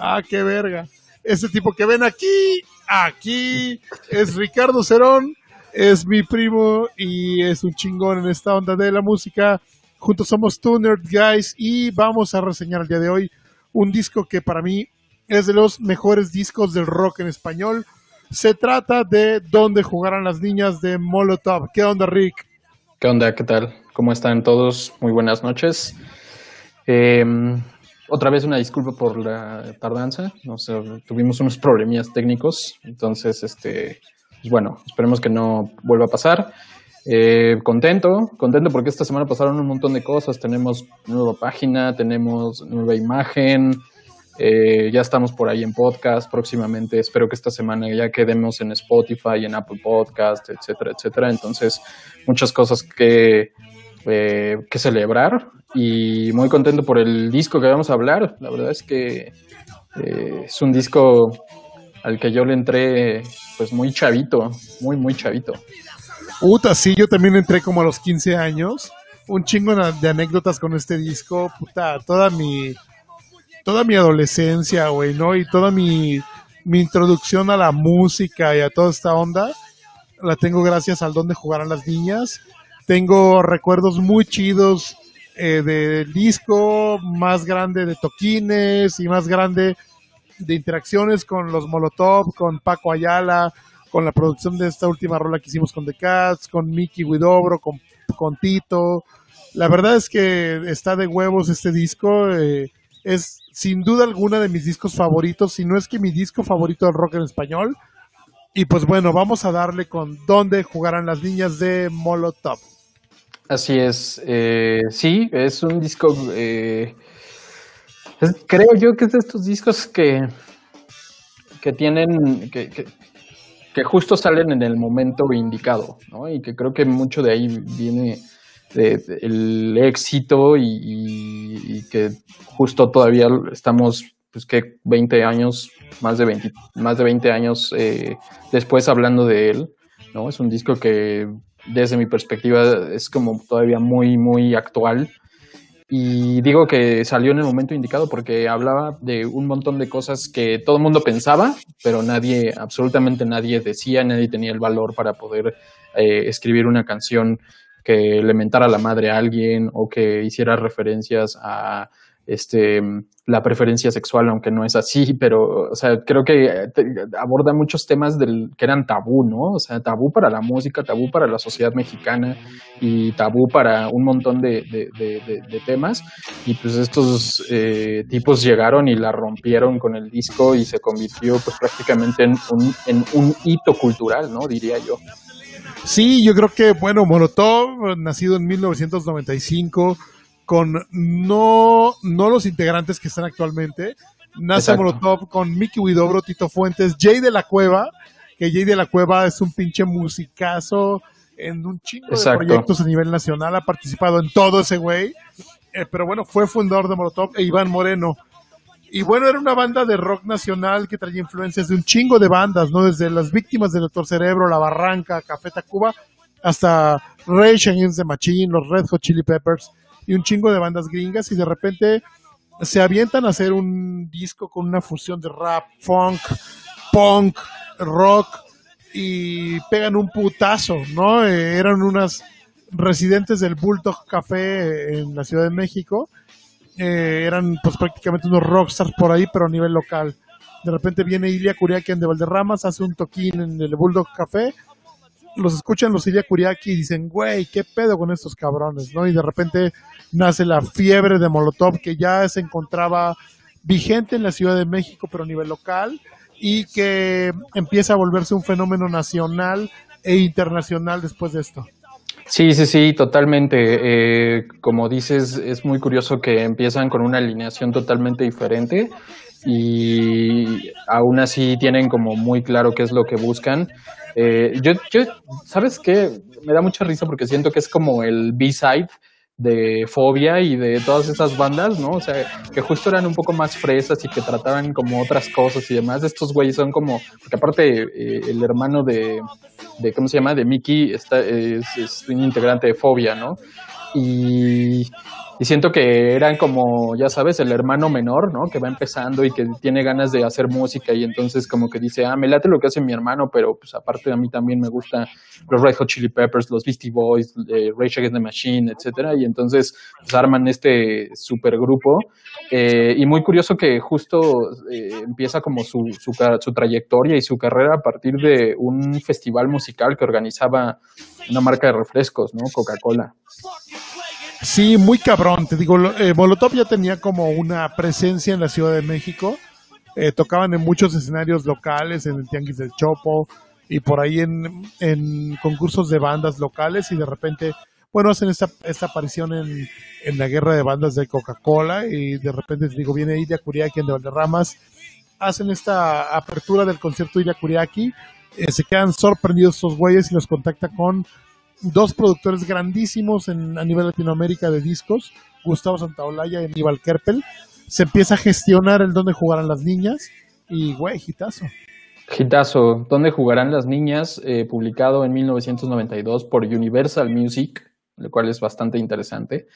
ah, qué verga. Ese tipo que ven aquí, aquí, es Ricardo Cerón, es mi primo y es un chingón en esta onda de la música. Juntos somos Two Guys y vamos a reseñar el día de hoy un disco que para mí es de los mejores discos del rock en español. Se trata de Donde jugarán las niñas de Molotov. ¿Qué onda, Rick? ¿Qué onda? ¿Qué tal? ¿Cómo están todos? Muy buenas noches. Eh, otra vez una disculpa por la tardanza. Tuvimos unos problemillas técnicos. Entonces, este, pues bueno, esperemos que no vuelva a pasar. Eh, contento, contento porque esta semana pasaron un montón de cosas. Tenemos nueva página, tenemos nueva imagen. Eh, ya estamos por ahí en podcast próximamente. Espero que esta semana ya quedemos en Spotify, en Apple Podcast, etcétera, etcétera. Entonces, muchas cosas que, eh, que celebrar y muy contento por el disco que vamos a hablar. La verdad es que eh, es un disco al que yo le entré pues muy chavito, muy, muy chavito. Puta, sí, yo también entré como a los 15 años. Un chingo de anécdotas con este disco. Puta, toda mi, toda mi adolescencia, güey, ¿no? Y toda mi, mi introducción a la música y a toda esta onda la tengo gracias al donde jugarán las niñas. Tengo recuerdos muy chidos eh, del disco, más grande de toquines y más grande de interacciones con los Molotov, con Paco Ayala, con la producción de esta última rola que hicimos con The Cats, con Mickey Widobro, con, Tito. La verdad es que está de huevos este disco. Eh, es sin duda alguna de mis discos favoritos, si no es que mi disco favorito del rock en español. Y pues bueno, vamos a darle con dónde jugarán las niñas de Molotov. Así es, eh, sí, es un disco, eh, creo yo que es de estos discos que, que tienen, que, justo salen en el momento indicado, ¿no? Y que creo que mucho de ahí viene el éxito y, que justo todavía estamos, pues que 20 años, más de 20, más de 20 años eh, después hablando de él, ¿no? Es un disco que desde mi perspectiva es como todavía muy, muy actual. Y digo que salió en el momento indicado porque hablaba de un montón de cosas que todo el mundo pensaba, pero nadie, absolutamente nadie decía, nadie tenía el valor para poder eh, escribir una canción que le mentara la madre a alguien o que hiciera referencias a este, la preferencia sexual, aunque no es así, pero, o sea, creo que aborda muchos temas del, que eran tabú, ¿no? O sea, tabú para la música, tabú para la sociedad mexicana y tabú para un montón de, temas. Y pues estos eh, tipos llegaron y la rompieron con el disco y se convirtió pues prácticamente en un, en un hito cultural, ¿no? Diría yo. Sí, yo creo que, bueno, Molotov, nacido en 1995, con no, no los integrantes que están actualmente. Nace Molotov con Mickey Widobro, Tito Fuentes, Jay de la Cueva, que Jay de la Cueva es un pinche musicazo en un chingo de proyectos a nivel nacional, ha participado en todo ese güey. Eh, pero bueno, fue fundador de Molotov e Iván Moreno. Y bueno, era una banda de rock nacional que traía influencias de un chingo de bandas, ¿no? Desde las víctimas del Doctor Cerebro, La Barranca, Café Tacuba, hasta Rage Against the Machine, los Red Hot Chili Peppers y un chingo de bandas gringas y de repente se avientan a hacer un disco con una fusión de rap, funk, punk, rock y pegan un putazo, ¿no? Eh, eran unas residentes del Bulldog Café en la Ciudad de México. Eh, eran pues prácticamente unos rockstars por ahí, pero a nivel local. De repente viene Ilia Curiaquian de Valderramas, hace un toquín en el Bulldog Café los escuchan los Ilia Kuriaki y dicen, güey, ¿qué pedo con estos cabrones? ¿no? Y de repente nace la fiebre de Molotov que ya se encontraba vigente en la Ciudad de México, pero a nivel local, y que empieza a volverse un fenómeno nacional e internacional después de esto. Sí, sí, sí, totalmente. Eh, como dices, es muy curioso que empiezan con una alineación totalmente diferente y aún así tienen como muy claro qué es lo que buscan. Eh, yo, yo, ¿sabes qué? Me da mucha risa porque siento que es como el B-side de Fobia y de todas esas bandas, ¿no? O sea, que justo eran un poco más fresas y que trataban como otras cosas y demás. Estos güeyes son como, porque aparte eh, el hermano de, de, ¿cómo se llama? De Mickey está, es, es un integrante de Fobia, ¿no? Y y siento que eran como, ya sabes, el hermano menor, ¿no? Que va empezando y que tiene ganas de hacer música y entonces como que dice, ah, me late lo que hace mi hermano, pero pues aparte a mí también me gustan los Red Hot Chili Peppers, los Beastie Boys, eh, Rage Against the Machine, etcétera, y entonces pues, arman este supergrupo eh, y muy curioso que justo eh, empieza como su, su, su trayectoria y su carrera a partir de un festival musical que organizaba una marca de refrescos, ¿no? Coca-Cola. Sí, muy cabrón. Te digo, eh, Molotov ya tenía como una presencia en la Ciudad de México. Eh, tocaban en muchos escenarios locales, en el Tianguis del Chopo y por ahí en, concursos de bandas locales y de repente, bueno, hacen esta, esta aparición en, en la guerra de bandas de Coca-Cola y de repente, te digo, viene Ilia Kuriaki en de Valderramas, hacen esta apertura del concierto Ilia Kuriaki, eh, se quedan sorprendidos estos güeyes y los contacta con dos productores grandísimos en, a nivel Latinoamérica de discos, Gustavo Santaolalla y Aníbal Kerpel. Se empieza a gestionar el dónde jugarán las niñas y, güey, hitazo. Hitazo, ¿dónde jugarán las niñas? Eh, publicado en 1992 por Universal Music, lo cual es bastante interesante.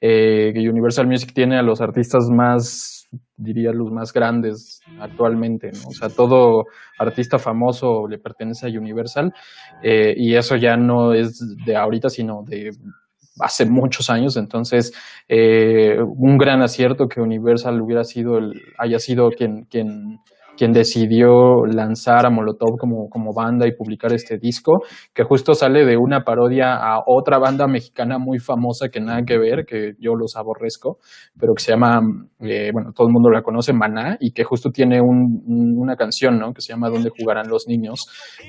Eh, Universal Music tiene a los artistas más diría, los más grandes actualmente, ¿no? O sea, todo artista famoso le pertenece a Universal eh, y eso ya no es de ahorita, sino de hace muchos años, entonces eh, un gran acierto que Universal hubiera sido el, haya sido quien, quien quien decidió lanzar a Molotov como, banda y publicar este disco, que justo sale de una parodia a otra banda mexicana muy famosa que nada que ver, que yo los aborrezco, pero que se llama, eh, bueno, todo el mundo la conoce, Maná, y que justo tiene un, una canción, ¿no? Que se llama ¿Dónde jugarán los niños?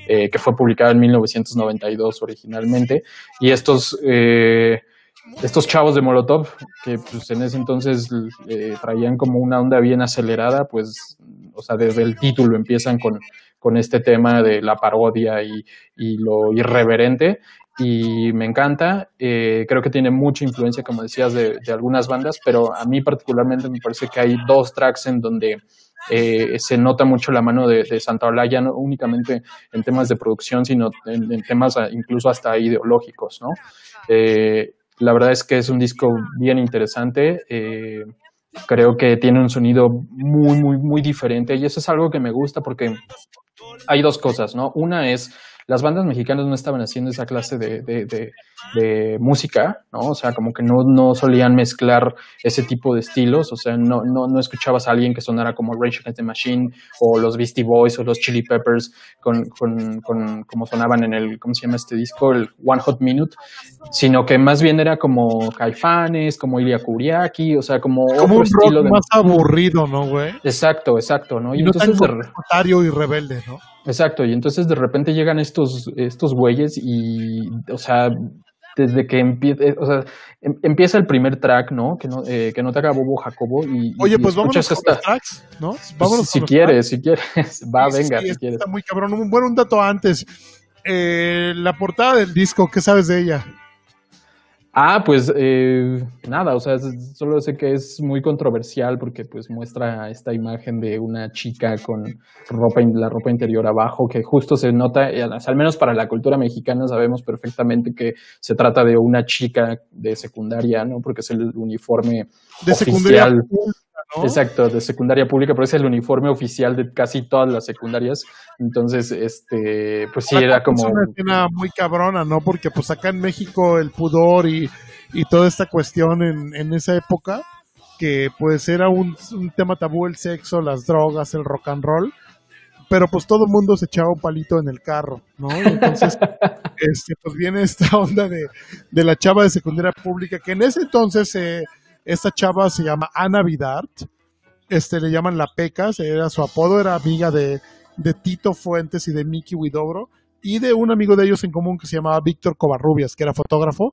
Eh, que fue publicada en 1992 originalmente, y estos... Eh, estos chavos de Molotov, que pues en ese entonces eh, traían como una onda bien acelerada, pues, o sea, desde el título empiezan con, con este tema de la parodia y, y lo irreverente. Y me encanta, eh, creo que tiene mucha influencia, como decías, de, de, algunas bandas, pero a mí particularmente me parece que hay dos tracks en donde eh, se nota mucho la mano de, de Santa Olaya, no únicamente en temas de producción, sino en, temas incluso hasta ideológicos, ¿no? Eh, la verdad es que es un disco bien interesante. Creo que tiene un sonido muy, muy, muy diferente y eso es algo que me gusta porque hay dos cosas, ¿no? Una es las bandas mexicanas no estaban haciendo esa clase de, de, de, música, ¿no? O sea, como que no, no solían mezclar ese tipo de estilos, o sea, no, no, no escuchabas a alguien que sonara como Rage Against the Machine o los Beastie Boys o los Chili Peppers con, con, con como sonaban en el, ¿cómo se llama este disco? El One Hot Minute, sino que más bien era como Caifanes, como Ilya Kuriaki, o sea, como, como otro un estilo rock más aburrido, ¿no, güey? Exacto, exacto, ¿no? Y, y no entonces tan y rebelde, ¿no? Exacto, y entonces de repente llegan estos, estos güeyes y, o sea, desde que empieza, eh, o sea, em, empieza el primer track, ¿no? Que no, eh, que no te haga Bobo Jacobo y, Oye, y pues vámonos los tracks, ¿no? Vámonos si quieres, si quieres, va, sí, venga, sí, si quieres. Está muy cabrón. Bueno, un dato antes. Eh, la portada del disco, ¿qué sabes de ella? Ah, pues eh, nada, o sea, solo sé que es muy controversial porque pues muestra esta imagen de una chica con ropa, la ropa interior abajo, que justo se nota, al menos para la cultura mexicana sabemos perfectamente que se trata de una chica de secundaria, ¿no? Porque es el uniforme de oficial. secundaria ¿no? Exacto, de secundaria pública, pero es el uniforme oficial de casi todas las secundarias. Entonces, este, pues sí, era como. Es una escena muy cabrona, ¿no? Porque pues acá en México el pudor y, y toda esta cuestión en, en esa época, que pues era un, un, tema tabú el sexo, las drogas, el rock and roll. Pero pues todo el mundo se echaba un palito en el carro, ¿no? Y entonces, este, pues viene esta onda de, de la chava de secundaria pública, que en ese entonces eh, esta chava se llama Ana Vidart, este, le llaman La Pecas, era su apodo, era amiga de, de Tito Fuentes y de Mickey Widobro, y de un amigo de ellos en común que se llamaba Víctor Covarrubias, que era fotógrafo.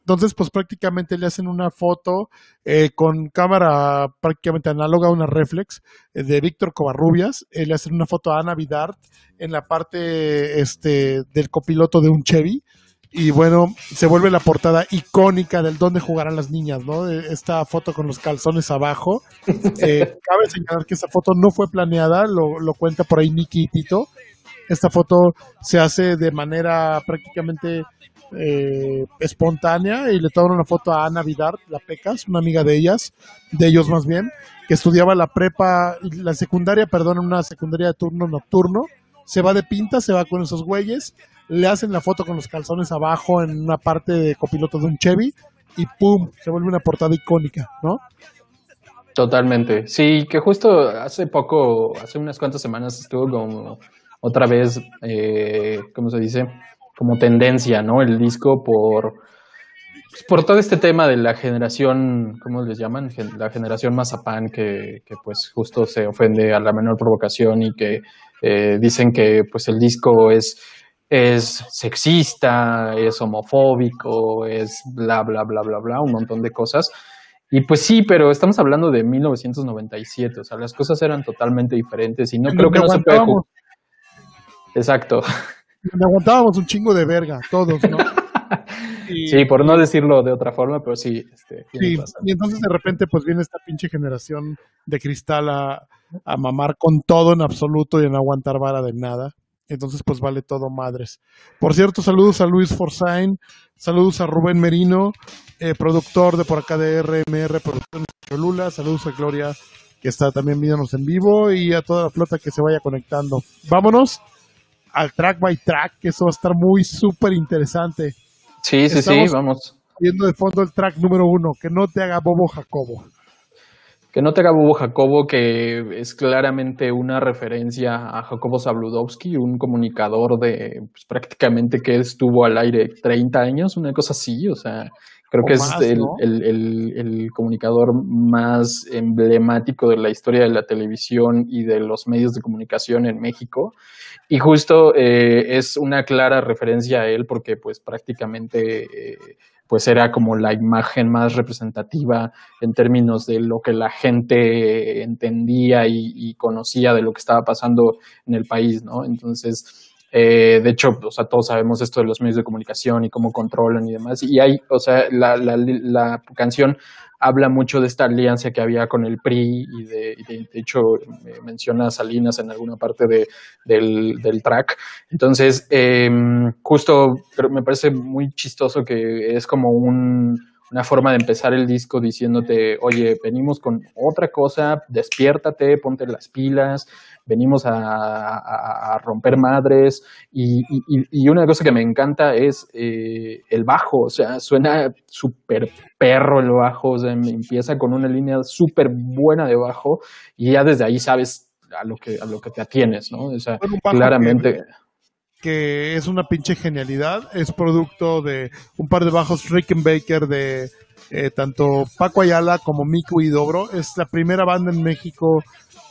Entonces, pues prácticamente le hacen una foto eh, con cámara prácticamente análoga a una reflex eh, de Víctor Covarrubias. Eh, le hacen una foto a Ana Vidart en la parte este, del copiloto de un Chevy y bueno, se vuelve la portada icónica del dónde jugarán las niñas, ¿no? Esta foto con los calzones abajo. Eh, cabe señalar que esa foto no fue planeada, lo, lo cuenta por ahí Nicky y Tito. Esta foto se hace de manera prácticamente eh, espontánea y le toman una foto a Ana Vidar, la Pecas, una amiga de ellas, de ellos más bien, que estudiaba la prepa, la secundaria, perdón, una secundaria de turno nocturno. Se va de pinta, se va con esos güeyes, le hacen la foto con los calzones abajo en una parte de copiloto de un Chevy y ¡pum! Se vuelve una portada icónica, ¿no? Totalmente. Sí, que justo hace poco, hace unas cuantas semanas estuvo como otra vez, eh, ¿cómo se dice? Como tendencia, ¿no? El disco por, pues, por todo este tema de la generación, ¿cómo les llaman? La generación mazapán que, que pues justo se ofende a la menor provocación y que eh, dicen que pues el disco es es sexista, es homofóbico, es bla, bla, bla, bla, bla, un montón de cosas. Y pues sí, pero estamos hablando de 1997, o sea, las cosas eran totalmente diferentes y no creo que no se puede... Exacto. Me aguantábamos un chingo de verga, todos, ¿no? sí, por no decirlo de otra forma, pero sí. Este, sí, y entonces de repente pues viene esta pinche generación de cristal a, a mamar con todo en absoluto y a no aguantar vara de nada. Entonces, pues vale todo madres. Por cierto, saludos a Luis Forzain, saludos a Rubén Merino, eh, productor de por acá de RMR Producciones Cholula, saludos a Gloria, que está también viéndonos en vivo, y a toda la flota que se vaya conectando. Vámonos al track by track, que eso va a estar muy súper interesante. Sí, sí, sí, vamos. Viendo de fondo el track número uno, que no te haga bobo Jacobo. Que no te haga bobo Jacobo, que es claramente una referencia a Jacobo Zabludowski, un comunicador de pues, prácticamente que estuvo al aire 30 años, una cosa así, o sea, creo que es el, comunicador más emblemático de la historia de la televisión y de los medios de comunicación en México. Y justo eh, es una clara referencia a él porque pues prácticamente... Eh, pues era como la imagen más representativa en términos de lo que la gente entendía y, conocía de lo que estaba pasando en el país, ¿no? Entonces, eh, de hecho, o sea, todos sabemos esto de los medios de comunicación y cómo controlan y demás. Y hay, o sea, la, la, la canción habla mucho de esta alianza que había con el PRI y de, de, hecho menciona a Salinas en alguna parte de, del, track. Entonces, eh, justo me parece muy chistoso que es como un, una forma de empezar el disco diciéndote, oye, venimos con otra cosa, despiértate, ponte las pilas, venimos a, romper madres. Y, y, una cosa que me encanta es eh, el bajo, o sea, suena súper perro el bajo, o sea, empieza con una línea súper buena de bajo y ya desde ahí sabes a lo que, a lo que te atienes, ¿no? O sea, claramente que es una pinche genialidad. Es producto de un par de bajos Rickenbacker de eh, tanto Paco Ayala como Miku y Dobro. Es la primera banda en México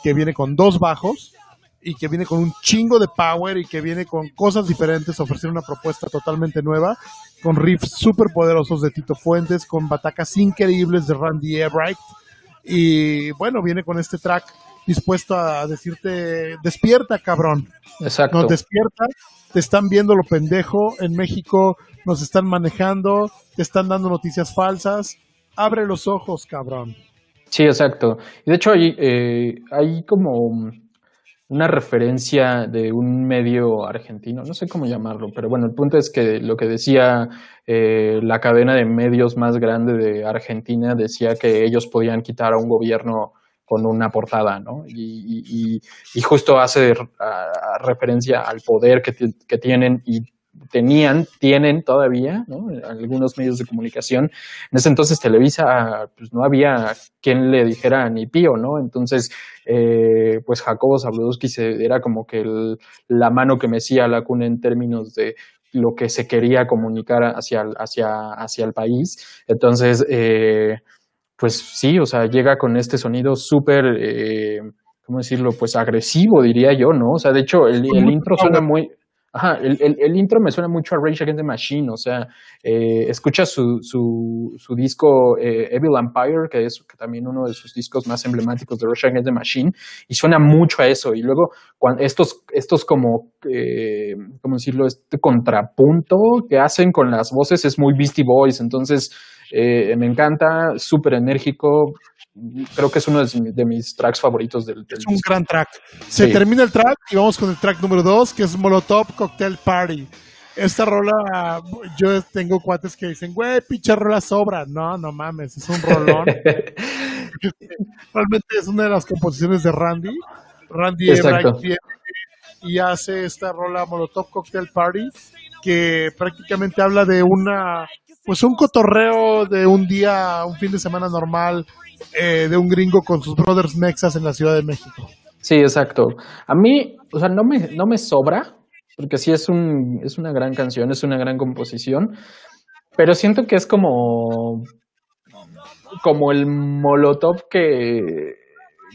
que viene con dos bajos y que viene con un chingo de power y que viene con cosas diferentes, ofrecer una propuesta totalmente nueva, con riffs súper poderosos de Tito Fuentes, con batacas increíbles de Randy Ebright. Y bueno, viene con este track dispuesto a decirte, despierta, cabrón. Exacto. No, despierta, te están viendo lo pendejo, en México nos están manejando, te están dando noticias falsas, abre los ojos, cabrón. Sí, exacto. De hecho hay, eh, hay como una referencia de un medio argentino, no sé cómo llamarlo, pero bueno, el punto es que lo que decía eh, la cadena de medios más grande de Argentina decía que ellos podían quitar a un gobierno con una portada, ¿no? Y, justo hace referencia al poder que, que, tienen y tenían, tienen todavía, ¿no? Algunos medios de comunicación. En ese entonces Televisa, pues no había quien le dijera ni pío, ¿no? Entonces, eh, pues Jacobo Zabludowski era como que la mano que mecía la cuna en términos de lo que se quería comunicar hacia, hacia, hacia el país. Entonces, eh, pues sí, o sea, llega con este sonido súper, eh, ¿cómo decirlo? Pues agresivo, diría yo, ¿no? O sea, de hecho, el, intro suena muy... Ajá, el, el, intro me suena mucho a Rage Against the Machine, o sea, eh, escucha su, su, su disco eh, Evil Empire, que es también uno de sus discos más emblemáticos de Rage Against the Machine, y suena mucho a eso. Y luego, cuando estos, estos como, eh, ¿cómo decirlo? Este contrapunto que hacen con las voces es muy Beastie Boys, entonces Eh, me encanta, súper enérgico. Creo que es uno de, mis tracks favoritos del, Es un gran track. Se termina el track y vamos con el track número dos, que es Molotov Cocktail Party. Esta rola, yo tengo cuates que dicen, güey, pinche rola sobra. No, no mames, es un rolón. Realmente es una de las composiciones de Randy. Randy viene y hace esta rola Molotov Cocktail Party, que prácticamente habla de una, pues un cotorreo de un día, un fin de semana normal, eh, de un gringo con sus brothers mexas en la Ciudad de México. Sí, exacto. A mí, o sea, no me, no me sobra, porque sí es, un, es una gran canción, es una gran composición, pero siento que es como, como el molotov que,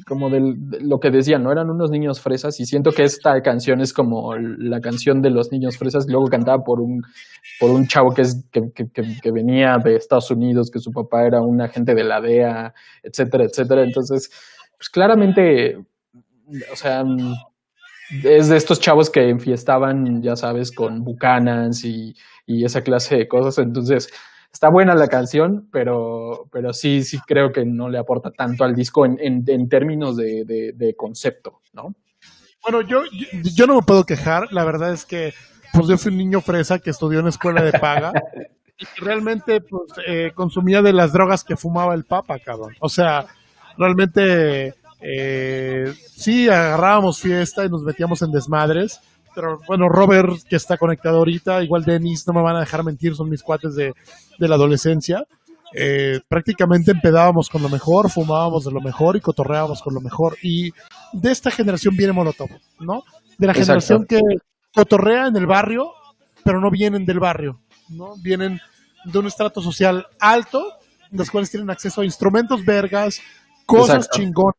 como del, lo que decían, ¿no? Eran unos niños fresas y siento que esta canción es como la canción de los niños fresas, luego cantada por un, por un chavo que, es, que, que, venía de Estados Unidos, que su papá era un agente de la DEA, etcétera, etcétera. Entonces, pues claramente, o sea, es de estos chavos que enfiestaban, ya sabes, con bucanas y, y esa clase de cosas. Entonces, está buena la canción, pero, pero sí, sí creo que no le aporta tanto al disco en, en, términos de, de, concepto, ¿no? Bueno, yo, yo, no me puedo quejar. La verdad es que pues yo fui un niño fresa que estudió en escuela de paga y realmente pues eh, consumía de las drogas que fumaba el papa, cabrón. O sea, realmente eh, sí agarrábamos fiesta y nos metíamos en desmadres. Pero bueno, Robert, que está conectado ahorita, igual Denis, no me van a dejar mentir, son mis cuates de, la adolescencia. Eh, prácticamente empedábamos con lo mejor, fumábamos de lo mejor y cotorreábamos con lo mejor. Y de esta generación viene Molotov, ¿no? De la generación que cotorrea en el barrio, pero no vienen del barrio, ¿no? Vienen de un estrato social alto, los cuales tienen acceso a instrumentos vergas, cosas chingonas,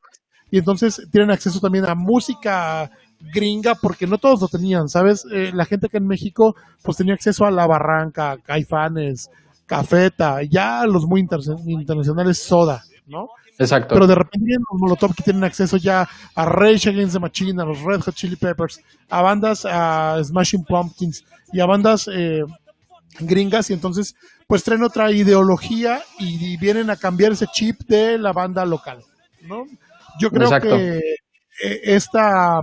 y entonces tienen acceso también a música gringa porque no todos lo tenían, ¿sabes? Eh, la gente que en México pues tenía acceso a La Barranca, Caifanes, Cafeta, ya los muy internacionales Soda, ¿no? Exacto. Pero de repente los Molotov que tienen acceso ya a Rage Against the Machine, a los Red Hot Chili Peppers, a bandas, a Smashing Pumpkins y a bandas eh, gringas y entonces pues traen otra ideología y vienen a cambiar ese chip de la banda local, ¿no? Yo creo que eh, esta,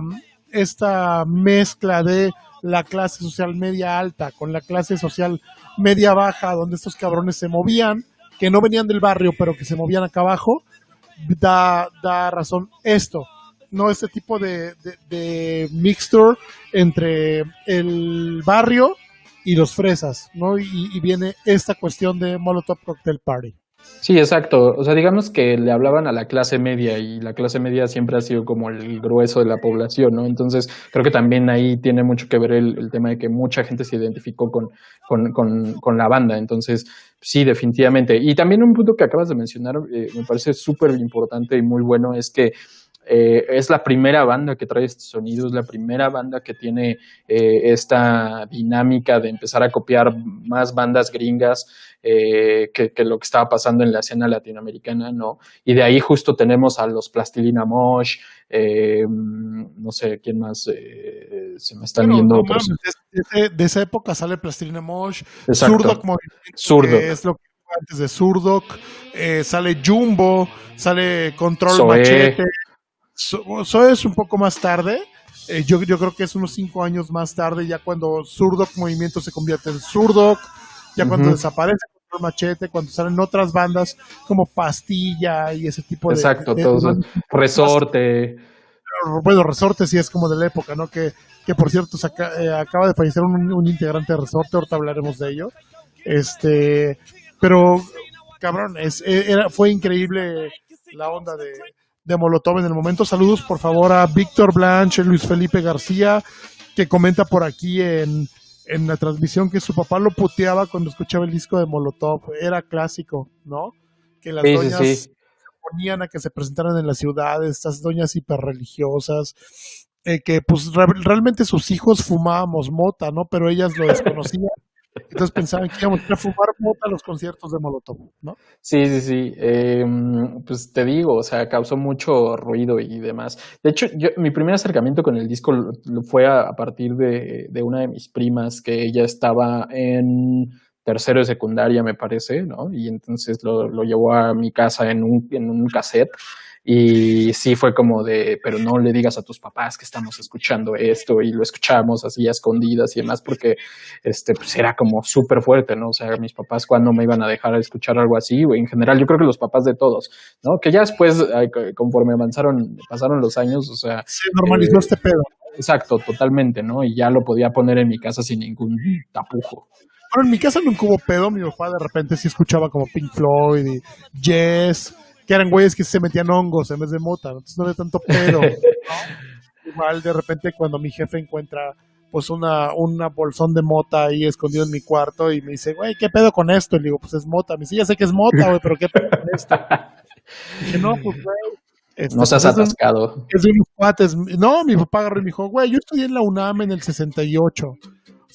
esta mezcla de la clase social media alta con la clase social media baja, donde estos cabrones se movían, que no venían del barrio, pero que se movían acá abajo, da, da razón esto. No este tipo de, de, mixture entre el barrio y los fresas, ¿no? Y, y viene esta cuestión de Molotov Cocktail Party. Sí, exacto. O sea, digamos que le hablaban a la clase media y la clase media siempre ha sido como el grueso de la población, ¿no? Entonces, creo que también ahí tiene mucho que ver el, tema de que mucha gente se identificó con, con, con, con la banda. Entonces, sí, definitivamente. Y también un punto que acabas de mencionar, eh, me parece súper importante y muy bueno, es que eh, es la primera banda que trae estos sonidos, la primera banda que tiene eh, esta dinámica de empezar a copiar más bandas gringas eh, que, lo que estaba pasando en la escena latinoamericana, ¿no? Y de ahí justo tenemos a los Plastilina Mosh, no sé quién más se me están viendo. de, esa época sale Plastilina Mosh, Zurdo como es lo que antes de Zurdo, sale Jumbo, sale Control Machete, eso es un poco más tarde. Eh, yo, yo creo que es unos cinco años más tarde, ya cuando Surdoc Movimiento se convierte en Surdoc, ya cuando desaparece machete, cuando salen otras bandas como Pastilla y ese tipo de. Exacto, todos. resorte. Bueno, Resorte sí es como de la época, ¿no? Que, que por cierto, eh, acaba de fallecer un, integrante de Resorte, ahorita hablaremos de ello. Este, pero, cabrón, es, e, era, fue increíble la onda de, de Molotov en el momento. Saludos por favor a Víctor Blanche, Luis Felipe García, que comenta por aquí en, en la transmisión que su papá lo puteaba cuando escuchaba el disco de Molotov. Era clásico, ¿no? Que las doñas se ponían a que se presentaran en la ciudad, estas doñas hiperreligiosas. Eh, que pues realmente sus hijos fumábamos mota, ¿no? Pero ellas lo desconocían entonces pensaban que íbamos a fumar mota a los conciertos de Molotov, ¿no? Sí, sí, sí. Em, pues te digo, o sea, causó mucho ruido y demás. De hecho, yo, mi primer acercamiento con el disco fue a, partir de, una de mis primas, que ella estaba en tercero de secundaria, me parece, ¿no? Y entonces lo, lo llevó a mi casa en un, en un cassette y sí fue como de, pero no le digas a tus papás que estamos escuchando esto y lo escuchamos así a escondidas y demás, porque este, pues era como súper fuerte, ¿no? O sea, mis papás cuando me iban a dejar escuchar algo así, o en general, yo creo que los papás de todos, ¿no? Que ya después, conforme avanzaron, pasaron los años, o sea... Se normalizó eh, este pedo. Exacto, totalmente, ¿no? Y ya lo podía poner en mi casa sin ningún tapujo. Bueno, en mi casa nunca hubo pedo, mi papá de repente sí escuchaba como Pink Floyd y Jess que eran güeyes que se metían hongos en vez de mota, entonces no había tanto pedo. Igual de repente cuando mi jefe encuentra pues una, una bolsón de mota ahí escondido en mi cuarto y me dice, güey, ¿qué pedo con esto? Y le digo, pues es mota. Me dice, ya sé que es mota, güey, pero ¿qué pedo con esto? Y dije, no, pues güey. Este, no seas pues, atascado. Es de unos cuates. No, mi papá agarró y me dijo, güey, yo estudié en la UNAM en el 68.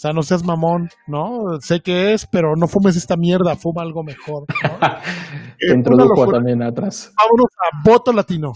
O sea, no seas mamón, ¿no? Sé que es, pero no fumes esta mierda, fuma algo mejor. ¿no? Te introdujo también atrás. Vámonos a voto latino.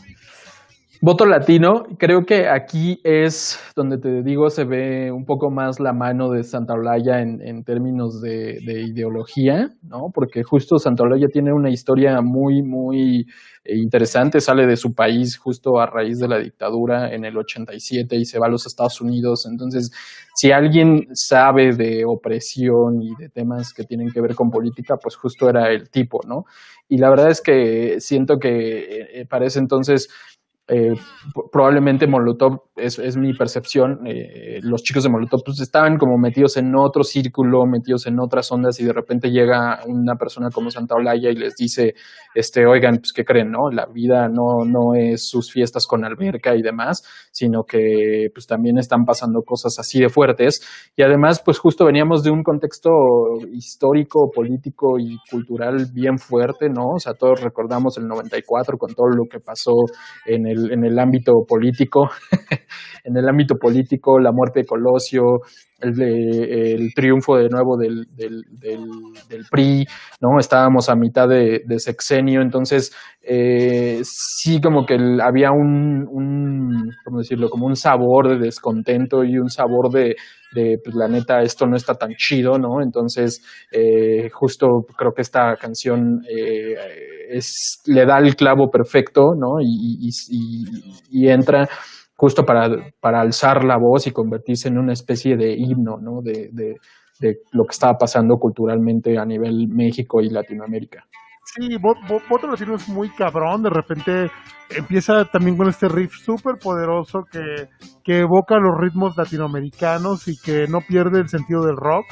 Voto latino, creo que aquí es donde te digo se ve un poco más la mano de Santa Olaya en, términos de, ideología, ¿no? Porque justo Santa Olaya tiene una historia muy, muy eh, interesante, sale de su país justo a raíz de la dictadura en el 87 y se va a los Estados Unidos. Entonces, si alguien sabe de opresión y de temas que tienen que ver con política, pues justo era el tipo, ¿no? Y la verdad es que siento que eh, para ese entonces eh, probablemente Molotov, es, mi percepción, eh, los chicos de Molotov pues estaban como metidos en otro círculo, metidos en otras ondas y de repente llega una persona como Santa Olaya y les dice, este, oigan, pues qué creen, ¿no? La vida no, no es sus fiestas con alberca y demás, sino que pues también están pasando cosas así de fuertes y además pues justo veníamos de un contexto histórico, político y cultural bien fuerte, ¿no? O sea, todos recordamos el 94 con todo lo que pasó en el en el ámbito político, en el ámbito político, la muerte de Colosio, el, triunfo de nuevo del, del, del, PRI, ¿no? Estábamos a mitad de, sexenio, entonces eh, sí como que había un, un, ¿cómo decirlo? Como un sabor de descontento y un sabor de, pues la neta, esto no está tan chido, ¿no? Entonces, eh, justo creo que esta canción eh, es, le da el clavo perfecto, ¿no? Y, y, entra justo para, para, alzar la voz y convertirse en una especie de himno, ¿no? De, de, de lo que estaba pasando culturalmente a nivel México y Latinoamérica. Sí, Voto Latino es muy cabrón, de repente empieza también con este riff súper poderoso que, que, evoca los ritmos latinoamericanos y que no pierde el sentido del rock.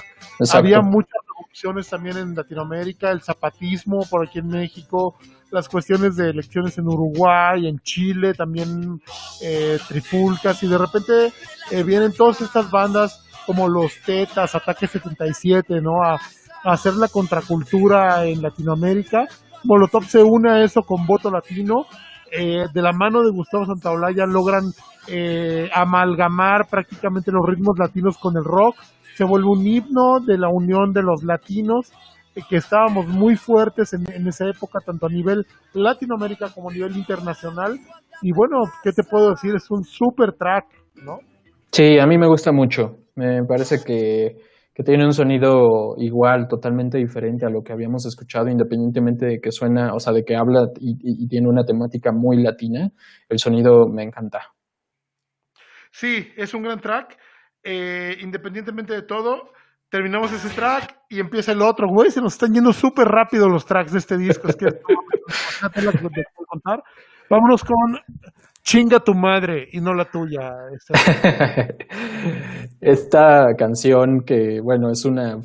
Había muchas revoluciones también en Latinoamérica, el zapatismo por aquí en México, las cuestiones de elecciones en Uruguay, en Chile, también eh, trifulcas y de repente eh, vienen todas estas bandas como los Tetas, Ataque 77, ¿no? A, hacer la contracultura en Latinoamérica. Molotov se une a eso con voto latino. Eh, de la mano de Gustavo Santaolalla logran eh, amalgamar prácticamente los ritmos latinos con el rock. Se vuelve un himno de la unión de los latinos, eh, que estábamos muy fuertes en, en, esa época, tanto a nivel Latinoamérica como a nivel internacional. Y bueno, ¿qué te puedo decir? Es un super track, ¿no? Sí, a mí me gusta mucho. Me parece que que tiene un sonido igual, totalmente diferente a lo que habíamos escuchado, independientemente de que suena, o sea, de que habla y, tiene una temática muy latina, el sonido me encanta. Sí, es un gran track. Eh, independientemente de todo, terminamos ese track y empieza el otro. Güey, se nos están yendo súper rápido los tracks de este disco. Es que contar. Vámonos con Chinga tu madre y no la tuya. Esta canción que, bueno, es una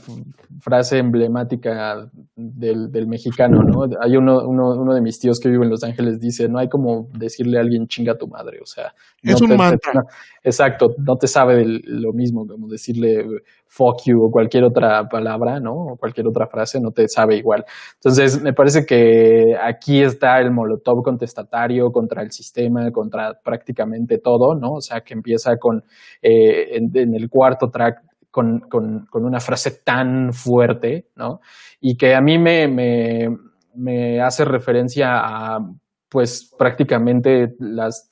frase emblemática del, del mexicano, ¿no? Hay uno, uno, uno, de mis tíos que vive en Los Ángeles, dice, no hay como decirle a alguien chinga tu madre, o sea. es un mantra. Exacto, no te sabe lo mismo como decirle fuck you o cualquier otra palabra, ¿no? O cualquier otra frase, no te sabe igual. Entonces, me parece que aquí está el molotov contestatario contra el sistema, contra prácticamente todo, ¿no? O sea, que empieza con, eh, en, el cuarto track, con, con, con, una frase tan fuerte, ¿no? Y que a mí me, me, me hace referencia a, pues, prácticamente las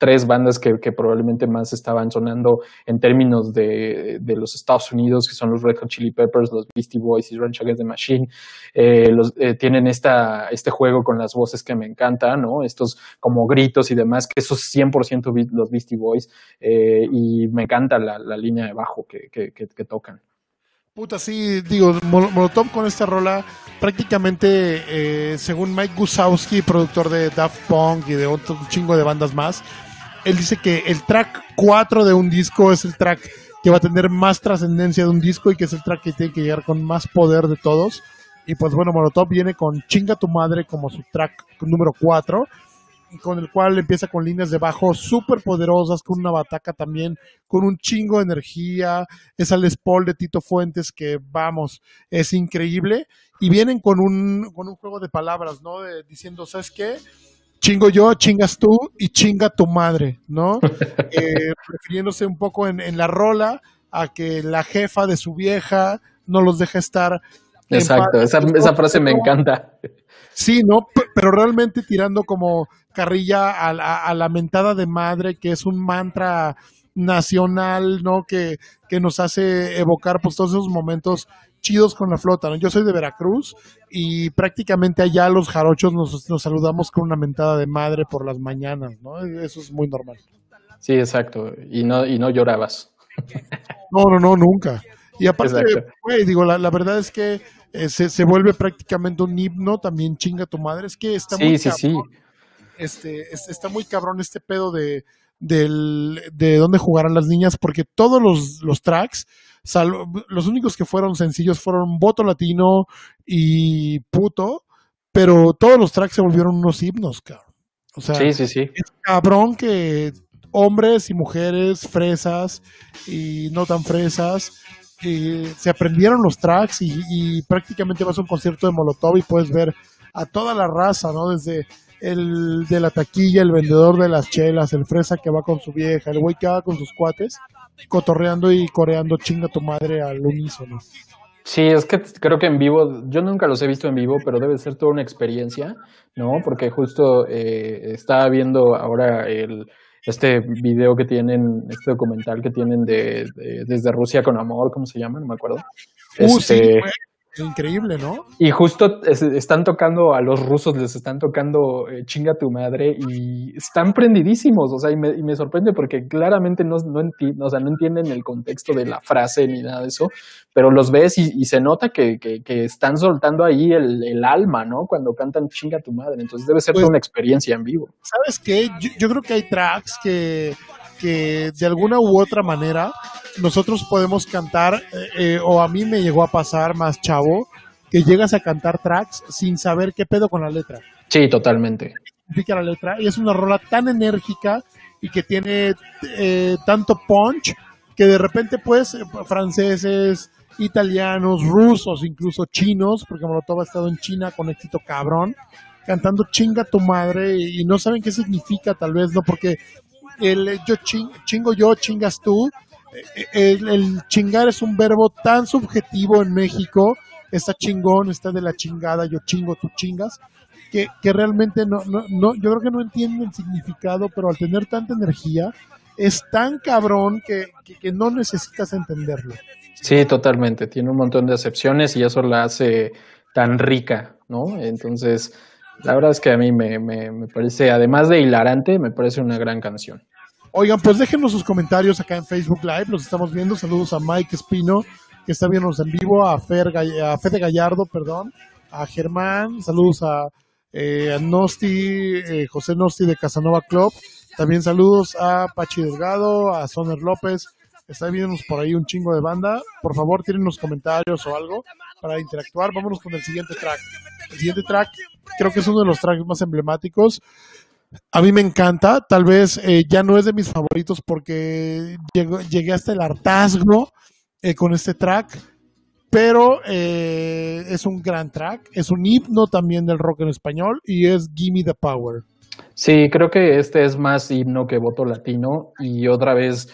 tres bandas que, probablemente más estaban sonando en términos de, los Estados Unidos, que son los Red Hot Chili Peppers, los Beastie Boys y Rage Against the Machine. Eh, los, eh, tienen esta, este juego con las voces que me encantan, ¿no? Estos como gritos y demás, que esos 100% los Beastie Boys, eh, y me encanta la, línea de bajo que, que tocan. Puta, sí, digo, Molotov con esta rola, prácticamente, eh, según Mike Gusowski, productor de Daft Punk y de otro chingo de bandas más, él dice que el track 4 de un disco es el track que va a tener más trascendencia de un disco y que es el track que tiene que llegar con más poder de todos. Y pues bueno, Molotov viene con Chinga tu madre como su track número 4 con el cual empieza con líneas de bajo súper poderosas, con una bataca también, con un chingo de energía, esa Les Paul de Tito Fuentes que, vamos, es increíble, y vienen con un, con un juego de palabras, ¿no? diciendo, ¿sabes qué? Chingo yo, chingas tú y chinga tu madre, ¿no? eh, refiriéndose un poco en, en la rola a que la jefa de su vieja no los deja estar Exacto, esa, esa, frase me encanta. Sí, ¿no? pero realmente tirando como carrilla a, la mentada de madre, que es un mantra nacional, ¿no? Que, que nos hace evocar pues todos esos momentos chidos con la flota, ¿no? Yo soy de Veracruz y prácticamente allá los jarochos nos, nos saludamos con una mentada de madre por las mañanas, ¿no? Eso es muy normal. Sí, exacto. Y no, y no llorabas. No, no, no, nunca. Y aparte, güey, digo, la, la verdad es que eh, se, vuelve prácticamente un himno, también chinga tu madre. Es que está muy cabrón. Este, está muy cabrón este pedo de, de dónde jugarán las niñas, porque todos los, tracks, los únicos que fueron sencillos fueron Voto Latino y Puto, pero todos los tracks se volvieron unos himnos, cabrón. O sea, sí, sí, sí. es cabrón que hombres y mujeres, fresas y no tan fresas, se aprendieron los tracks y, prácticamente vas a un concierto de Molotov y puedes ver a toda la raza, ¿no? Desde el de la taquilla, el vendedor de las chelas, el fresa que va con su vieja, el güey que va con sus cuates, cotorreando y coreando chinga tu madre al unísono. Sí, es que creo que en vivo, yo nunca los he visto en vivo, pero debe ser toda una experiencia, ¿no? Porque justo eh, estaba viendo ahora el, este video que tienen, este documental que tienen de, desde Rusia con amor, ¿cómo se llama? No me acuerdo. Uh, este, increíble, ¿no? Y justo están tocando a los rusos, les están tocando eh, chinga tu madre y están prendidísimos, o sea, y me, sorprende porque claramente no, no, o sea, no entienden el contexto de la frase ni nada de eso, pero los ves y, se nota que, que, están soltando ahí el, el, alma, ¿no? Cuando cantan chinga tu madre, entonces debe ser pues una experiencia en vivo. ¿Sabes qué? yo creo que hay tracks que que de alguna u otra manera nosotros podemos cantar, eh, eh, o a mí me llegó a pasar más chavo, que llegas a cantar tracks sin saber qué pedo con la letra. Sí, totalmente. Significa la letra y es una rola tan enérgica y que tiene eh, tanto punch que de repente pues franceses, italianos, rusos, incluso chinos, porque Molotov ha estado en China con éxito cabrón, cantando chinga tu madre y no saben qué significa tal vez, ¿no? Porque el yo chingo yo, chingas tú. Eh, el, chingar es un verbo tan subjetivo en México, está chingón, está de la chingada, yo chingo, tú chingas, que, realmente no, no, no, yo creo que no entienden el significado, pero al tener tanta energía, es tan cabrón que, que, no necesitas entenderlo. Sí, totalmente, tiene un montón de excepciones y eso la hace tan rica, ¿no? Entonces, la verdad es que a mí me, me, me parece, además de hilarante, me parece una gran canción. Oigan, pues déjenos sus comentarios acá en Facebook Live, los estamos viendo. Saludos a Mike Espino, que está viéndonos en vivo, a, Fer, a Fede Gallardo, perdón, a Germán, saludos a, eh, Nosti, eh, José Nosti de Casanova Club. También saludos a Pachi Delgado, a Soner López. Está viéndonos por ahí un chingo de banda. Por favor, tienen los comentarios o algo para interactuar. Vámonos con el siguiente track. El siguiente track creo que es uno de los tracks más emblemáticos. A mí me encanta, tal vez eh, ya no es de mis favoritos porque llegué hasta el hartazgo eh, con este track, pero eh, es un gran track, es un himno también del rock en español y es Gimme the Power. Sí, creo que este es más himno que voto latino y otra vez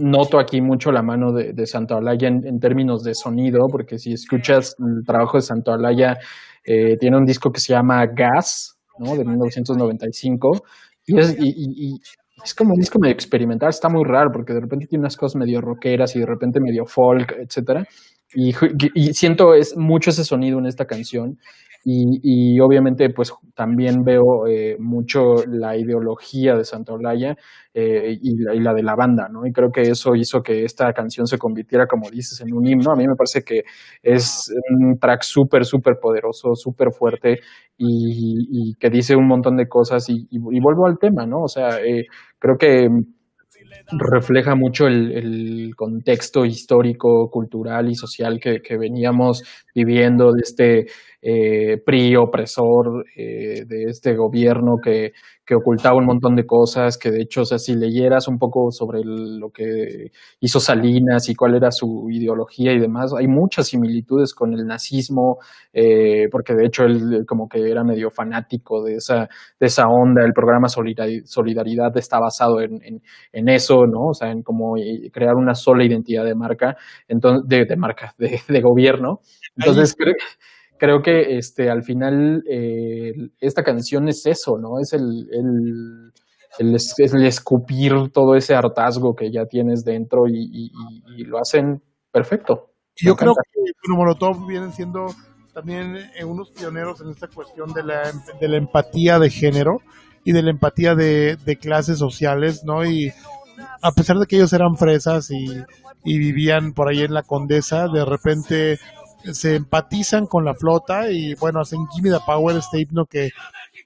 noto aquí mucho la mano de, Santo Alaya en, términos de sonido, porque si escuchas el trabajo de Santo Alaya, tiene un disco que se llama Gas, ¿no? De 1995. Y es, y, es como un disco medio experimental, está muy raro porque de repente tiene unas cosas medio rockeras y de repente medio folk, etcétera. Y, y, siento es mucho ese sonido en esta canción y, obviamente, pues también veo eh, mucho la ideología de Santa Olaya eh, y, la, de la banda, ¿no? Y creo que eso hizo que esta canción se convirtiera, como dices, en un himno. A mí me parece que es un track súper, súper poderoso, súper fuerte y, que dice un montón de cosas. Y, vuelvo al tema, ¿no? O sea, eh, creo que refleja mucho el, contexto histórico, cultural y social que, que veníamos viviendo de este eh, PRI opresor, eh, de este gobierno que, que, ocultaba un montón de cosas, que de hecho, si leyeras un poco sobre lo que hizo Salinas y cuál era su ideología y demás, hay muchas similitudes con el nazismo, eh, porque de hecho él como que era medio fanático de esa, de esa onda, el programa Solidaridad está basado en, en, eso, ¿no? O sea, en como crear una sola identidad de marca, entonces, de, de marca, de, de gobierno. Entonces, creo, creo que este, al final eh, esta canción es eso, ¿no? Es el, el, el, escupir todo ese hartazgo que ya tienes dentro y, lo hacen perfecto. Yo creo que bueno, Molotov vienen siendo también eh, unos pioneros en esta cuestión de la, de la empatía de género y de la empatía de, de clases sociales, ¿no? Y a pesar de que ellos eran fresas y, y vivían por ahí en la Condesa, de repente se empatizan con la flota y bueno, hacen Gimme the Power, este himno que,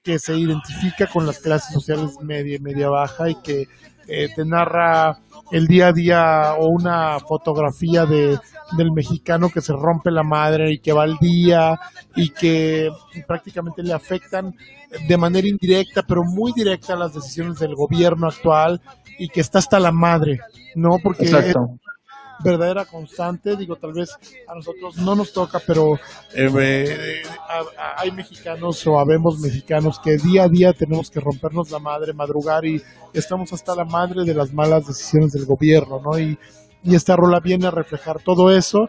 que se identifica con las clases sociales media y media baja y que eh, te narra el día a día o una fotografía de, del mexicano que se rompe la madre y que va al día y que prácticamente le afectan de manera indirecta pero muy directa las decisiones del gobierno actual y que está hasta la madre, ¿no? Porque verdadera constante. Digo, tal vez a nosotros no nos toca, pero eh, eh, hay mexicanos o habemos mexicanos que día a día tenemos que rompernos la madre, madrugar y estamos hasta la madre de las malas decisiones del gobierno, ¿no? Y, y esta rola viene a reflejar todo eso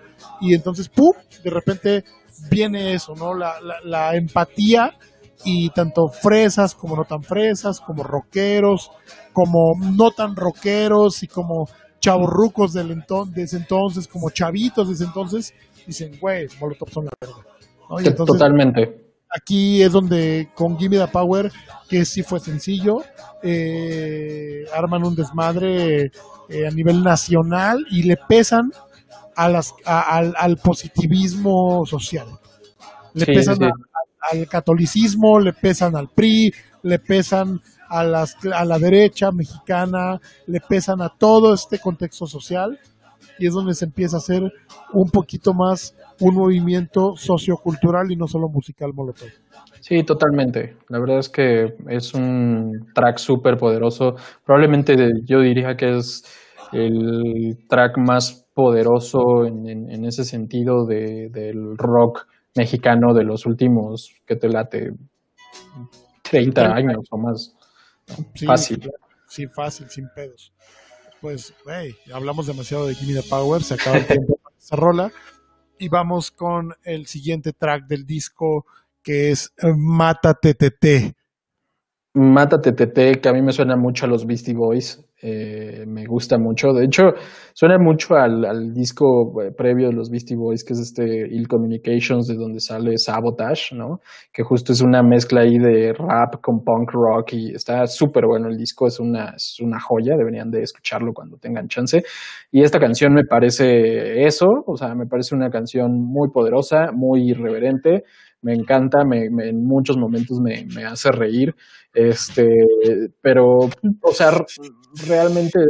y entonces, ¡pum!, de repente viene eso, ¿no? La, la, la empatía y tanto fresas como no tan fresas, como rockeros, como no tan rockeros y como chavorrucos del entonces, de ese entonces, como chavitos de ese entonces, dicen, güey, Molotov son la verdad. Totalmente. Aquí es donde con Gimme the Power, que sí fue sencillo, eh, arman un desmadre eh, a nivel nacional y le pesan a las, al, positivismo social. Le pesan al catolicismo, le pesan al PRI, le pesan a, las, a la derecha mexicana, le pesan a todo este contexto social y es donde se empieza a hacer un poquito más un movimiento sociocultural y no solo musical molotov. Sí, totalmente. La verdad es que es un track súper poderoso. Probablemente yo diría que es el track más poderoso en, ese sentido de, del rock mexicano de los últimos, que te late, 30 años o más fácil. Sí, fácil, sin pedos. Pues, hey, hablamos demasiado de Gimme the Power, se acaba el tiempo para esa rola. Y vamos con el siguiente track del disco que es Mata TTT. Mata TTT, que a mí me suena mucho a los Beastie Boys. Eh, me gusta mucho. De hecho, suena mucho al, disco eh, previo de los Beastie Boys, que es este Ill Communications, de donde sale Sabotage, ¿no? Que justo es una mezcla ahí de rap con punk rock y está súper bueno el disco, es una, es una joya, deberían de escucharlo cuando tengan chance. Y esta canción me parece eso, o sea, me parece una canción muy poderosa, muy irreverente me encanta, me, en muchos momentos me, me, hace reír, este, pero, o sea, realmente,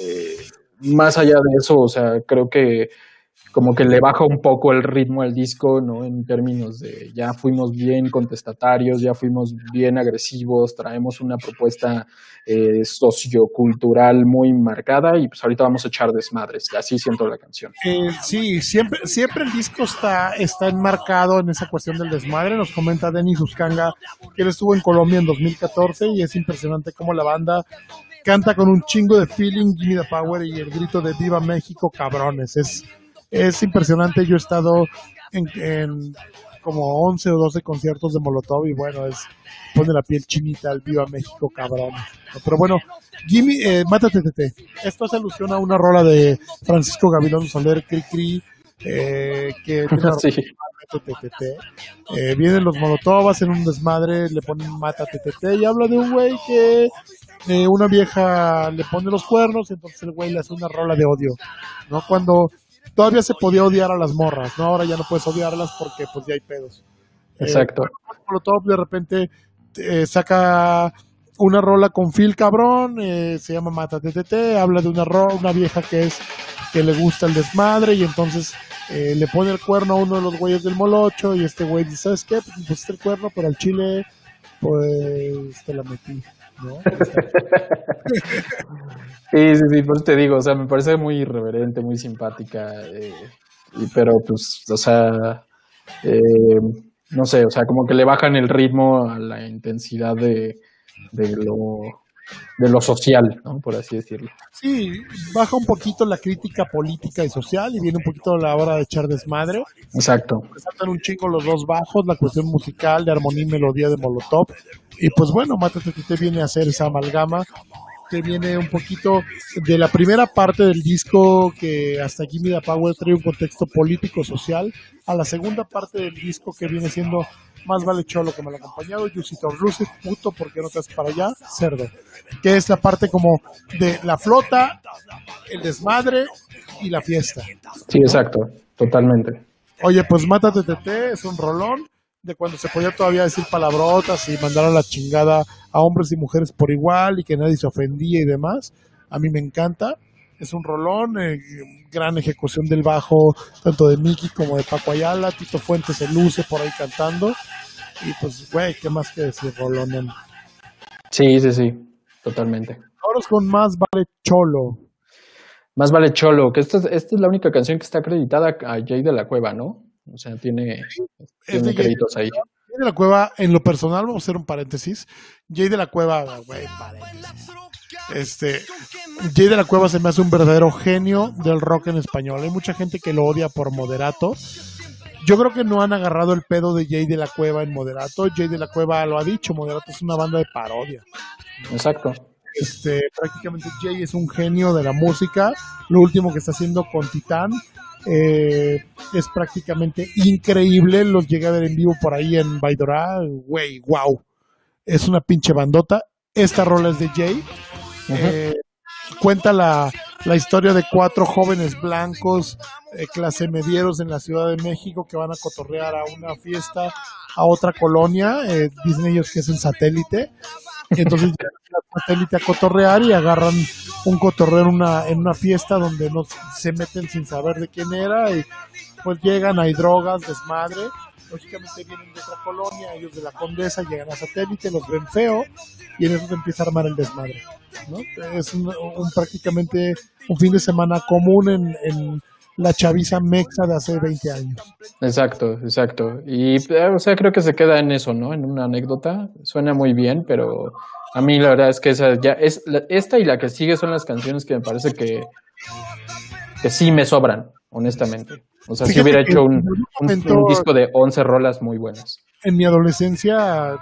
eh, más allá de eso, o sea, creo que como que le baja un poco el ritmo al disco, ¿no? En términos de ya fuimos bien contestatarios, ya fuimos bien agresivos, traemos una propuesta eh, sociocultural muy marcada y pues ahorita vamos a echar desmadres, así siento la canción. Eh, sí, siempre, siempre el disco está, está enmarcado en esa cuestión del desmadre, nos comenta Denis Uscanga que él estuvo en Colombia en 2014 y es impresionante cómo la banda canta con un chingo de feeling, Gimme the Power y el grito de Viva México, cabrones, es es impresionante. Yo he estado en, como 11 o 12 conciertos de Molotov y bueno, es pone la piel chinita al Viva México, cabrón. Pero bueno, Gimme, eh, Mátate Tete. Esto hace alusión a una rola de Francisco Gavilón Soler, Cri Cri, eh, que sí. Eh, vienen los Molotov, hacen un desmadre, le ponen Mátate Tete y habla de un güey que eh, una vieja le pone los cuernos, entonces el güey le hace una rola de odio, ¿no? Cuando todavía se podía odiar a las morras, ¿no? Ahora ya no puedes odiarlas porque pues ya hay pedos. Exacto. Molotov de repente eh, saca una rola con Phil Cabrón, eh, se llama Mata TTT, habla de una, ro una vieja que es que le gusta el desmadre y entonces eh, le pone el cuerno a uno de los güeyes del molocho y este güey dice, ¿sabes qué? Pues pusiste el cuerno, pero al chile, pues te la metí, ¿no? sí, sí, sí, pues te digo, o sea, me parece muy irreverente, muy simpática, eh, y, pero pues, o sea, eh, no sé, o sea, como que le bajan el ritmo a la intensidad de, de lo de lo social, ¿no? por así decirlo. Sí, baja un poquito la crítica política y social y viene un poquito la hora de echar desmadre. Exacto. Resaltan un chingo los dos bajos, la cuestión musical de armonía y melodía de Molotov. Y pues bueno, Mátate que te viene a hacer esa amalgama que viene un poquito de la primera parte del disco que hasta aquí Mida Power trae un contexto político social a la segunda parte del disco que viene siendo más vale cholo que me lo ha acompañado, Yusito Luces, puto, porque no estás para allá? Cerdo. Que es la parte como de la flota, el desmadre y la fiesta. Sí, exacto, totalmente. Oye, pues Mátate TT es un rolón de cuando se podía todavía decir palabrotas y mandar a la chingada a hombres y mujeres por igual y que nadie se ofendía y demás. A mí me encanta. Es un rolón, eh, gran ejecución del bajo, tanto de Miki como de Paco Ayala. Tito Fuentes se luce por ahí cantando. Y pues, güey, ¿qué más que decir, rolón? Sí, sí, sí, totalmente. Ahora con Más Vale Cholo. Más Vale Cholo, que esta es, esta es la única canción que está acreditada a Jay de la Cueva, ¿no? O sea, tiene, tiene créditos ahí. Jay de la Cueva, en lo personal, vamos a hacer un paréntesis. Jay de la Cueva, güey, paréntesis. Este, Jay de la Cueva se me hace un verdadero genio del rock en español. Hay mucha gente que lo odia por moderato. Yo creo que no han agarrado el pedo de Jay de la Cueva en moderato. Jay de la Cueva lo ha dicho, moderato es una banda de parodia. Exacto. Este, prácticamente Jay es un genio de la música. Lo último que está haciendo con Titán eh, es prácticamente increíble. Los llegué a ver en vivo por ahí en Baidora. Güey, wow. Es una pinche bandota. Esta rola es de Jay. Eh, cuenta la, la, historia de cuatro jóvenes blancos, eh, clase medieros en la Ciudad de México que van a cotorrear a una fiesta a otra colonia. Eh, dicen ellos que es el satélite. Entonces llegan al satélite a cotorrear y agarran un cotorreo en una, en una fiesta donde no se meten sin saber de quién era y pues llegan, hay drogas, desmadre. Lógicamente vienen de otra colonia, ellos de la Condesa llegan a satélite, los ven feo y en eso se empieza a armar el desmadre. ¿no? Es un, un, prácticamente un fin de semana común en, la chaviza mexa de hace 20 años. Exacto, exacto. Y o sea, creo que se queda en eso, ¿no? En una anécdota. Suena muy bien, pero a mí la verdad es que esa ya es esta y la que sigue son las canciones que me parece que que sí me sobran, honestamente. O sea, si hubiera hecho un, momento, un, disco de 11 rolas muy buenas. En mi adolescencia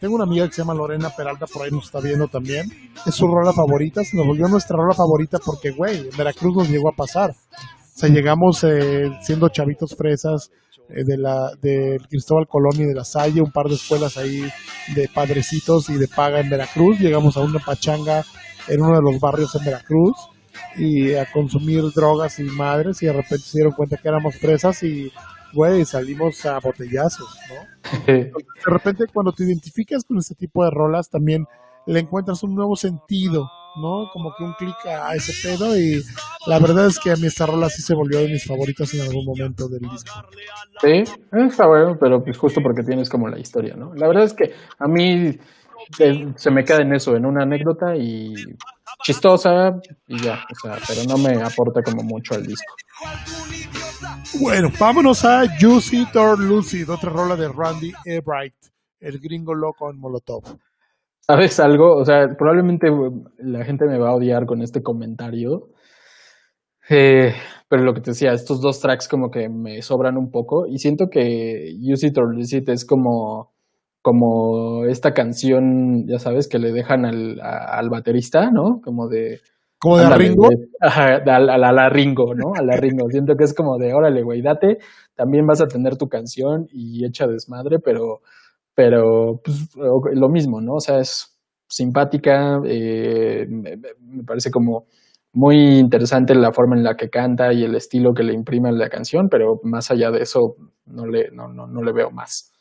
tengo una amiga que se llama Lorena Peralta, por ahí nos está viendo también. Es su rola favorita, se nos volvió nuestra rola favorita porque, güey, en Veracruz nos llegó a pasar. O sea, llegamos eh, siendo chavitos fresas eh, de la de Cristóbal Colón y de la Salle, un par de escuelas ahí de padrecitos y de paga en Veracruz. Llegamos a una pachanga en uno de los barrios en Veracruz y a consumir drogas y madres y de repente se dieron cuenta que éramos fresas y güey, salimos a botellazos, ¿no? de repente cuando te identificas con este tipo de rolas también le encuentras un nuevo sentido, ¿no? Como que un clic a ese pedo y la verdad es que a mí esta rola sí se volvió de mis favoritas en algún momento del disco. Sí, está bueno, pero pues justo porque tienes como la historia, ¿no? La verdad es que a mí se me queda en eso, en una anécdota y chistosa y ya, o sea, pero no me aporta como mucho al disco. Bueno, vámonos a Juicy or Lucid, otra rola de Randy Ebright, el gringo loco en Molotov. ¿Sabes algo? O sea, probablemente la gente me va a odiar con este comentario, Eh, pero lo que te decía, estos dos tracks como que me sobran un poco y siento que Use It or Lose It es como, como esta canción, ya sabes, que le dejan al, al baterista, ¿no? Como de... Como de Ringo. a, la, Ringo, ¿no? A la Ringo. Siento que es como de, órale, güey, date, también vas a tener tu canción y echa desmadre, pero, pero pues, lo mismo, ¿no? O sea, es simpática, eh, me parece como muy interesante la forma en la que canta y el estilo que le imprime a la canción, pero más allá de eso no le, no, no, no le veo más.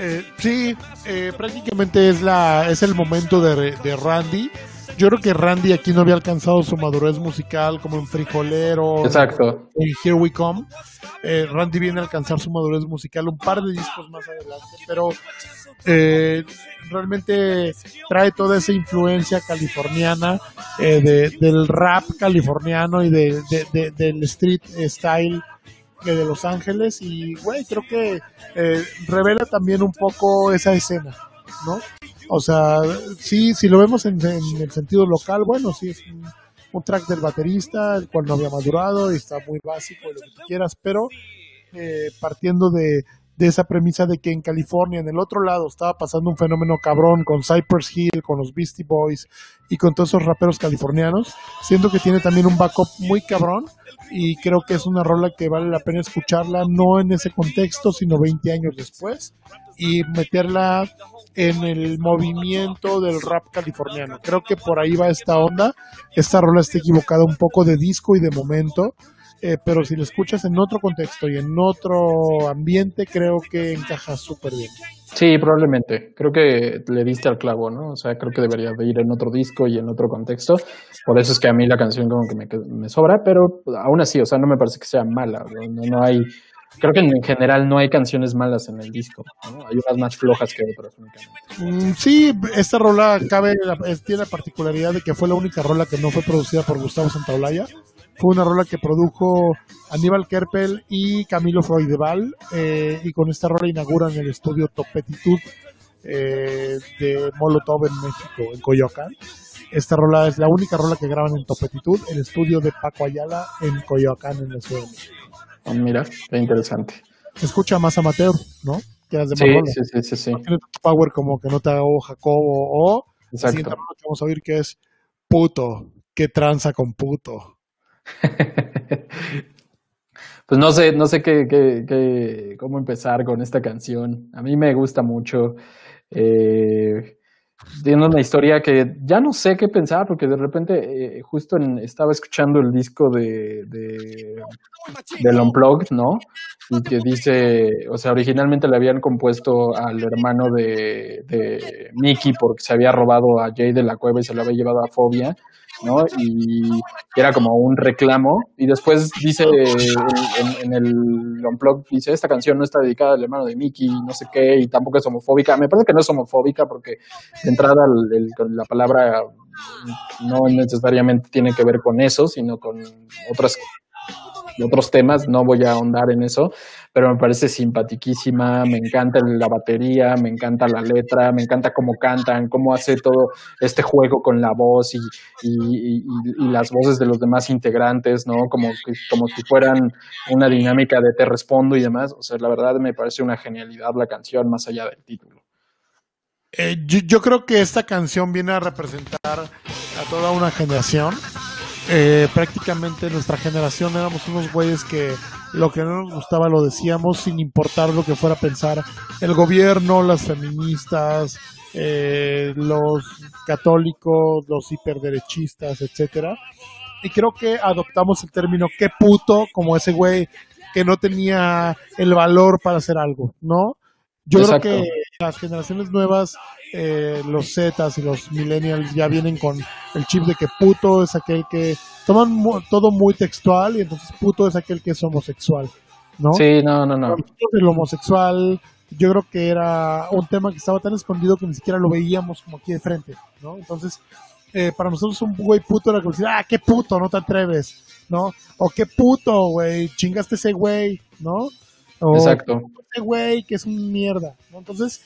Eh, sí, eh, prácticamente es, la, es el momento de, de, Randy. Yo creo que Randy aquí no había alcanzado su madurez musical como en Frijolero. Exacto. En Here We Come. Eh, Randy viene a alcanzar su madurez musical un par de discos más adelante, pero eh, realmente trae toda esa influencia californiana eh, del rap californiano y de, del street style de Los Ángeles y güey creo que eh, revela también un poco esa escena no o sea sí si lo vemos en, el sentido local bueno sí es un, track del baterista el cual no había madurado y está muy básico lo que quieras pero partiendo de de esa premisa de que en California, en el otro lado, estaba pasando un fenómeno cabrón con Cypress Hill, con los Beastie Boys y con todos esos raperos californianos. Siento que tiene también un backup muy cabrón y creo que es una rola que vale la pena escucharla, no en ese contexto, sino 20 años después y meterla en el movimiento del rap californiano. Creo que por ahí va esta onda. Esta rola está equivocada un poco de disco y de momento eh, pero si lo escuchas en otro contexto y en otro ambiente, creo que encaja súper bien. Sí, probablemente. Creo que le diste al clavo, ¿no? O sea, creo que debería de ir en otro disco y en otro contexto. Por eso es que a mí la canción como que me, sobra, pero aún así, o sea, no me parece que sea mala. No, no hay... Creo que en general no hay canciones malas en el disco. ¿no? Hay unas más flojas que otras únicamente. Mm, sí, esta rola cabe, tiene la particularidad de que fue la única rola que no fue producida por Gustavo Santaolalla fue una rola que produjo Aníbal Kerpel y Camilo Freudeval eh, y con esta rola inauguran el estudio Topetitud eh, de Molotov en México, en Coyoacán. Esta rola es la única rola que graban en Topetitud, el estudio de Paco Ayala en Coyoacán, en la Ciudad de México. Ah, mira, qué interesante. Se escucha más amateur, ¿no? Que las de sí, sí, sí, sí, No tiene power como que no te hago Jacobo o... Exacto. vamos a oír que es puto, que tranza con puto. pues no sé, no sé qué, qué, cómo empezar con esta canción. A mí me gusta mucho. Eh, tiene una historia que ya no sé qué pensar, porque de repente eh, justo estaba escuchando el disco de, de del Unplugged, ¿no? Y que dice, o sea, originalmente le habían compuesto al hermano de, de Mickey porque se había robado a Jay de la cueva y se lo había llevado a Fobia. ¿No? Y era como un reclamo. Y después dice en, el Unplugged, dice, esta canción no está dedicada al hermano de Mickey, no sé qué, y tampoco es homofóbica. Me parece que no es homofóbica porque de entrada la palabra no necesariamente tiene que ver con eso, sino con otras otros temas, no voy a ahondar en eso, pero me parece simpatiquísima, me encanta la batería, me encanta la letra, me encanta cómo cantan, cómo hace todo este juego con la voz y, y, las voces de los demás integrantes, ¿no? Como, como si fueran una dinámica de te respondo y demás. O sea, la verdad me parece una genialidad la canción más allá del título. Eh, yo creo que esta canción viene a representar a toda una generación eh, prácticamente nuestra generación éramos unos güeyes que lo que no nos gustaba lo decíamos sin importar lo que fuera a pensar el gobierno, las feministas, eh, los católicos, los hiperderechistas, etcétera. Y creo que adoptamos el término qué puto como ese güey que no tenía el valor para hacer algo, ¿no? Yo creo que las generaciones nuevas, eh, los Zetas y los Millennials ya vienen con el chip de que puto es aquel que toman todo muy textual y entonces puto es aquel que es homosexual, ¿no? Sí, no, no, no. El homosexual, yo creo que era un tema que estaba tan escondido que ni siquiera lo veíamos como aquí de frente, ¿no? Entonces, eh, para nosotros un güey puto era como decir, ah, qué puto, no te atreves, ¿no? O qué puto, güey, chingaste ese güey, ¿no? Exacto. Ese güey que es un mierda, ¿no? Entonces,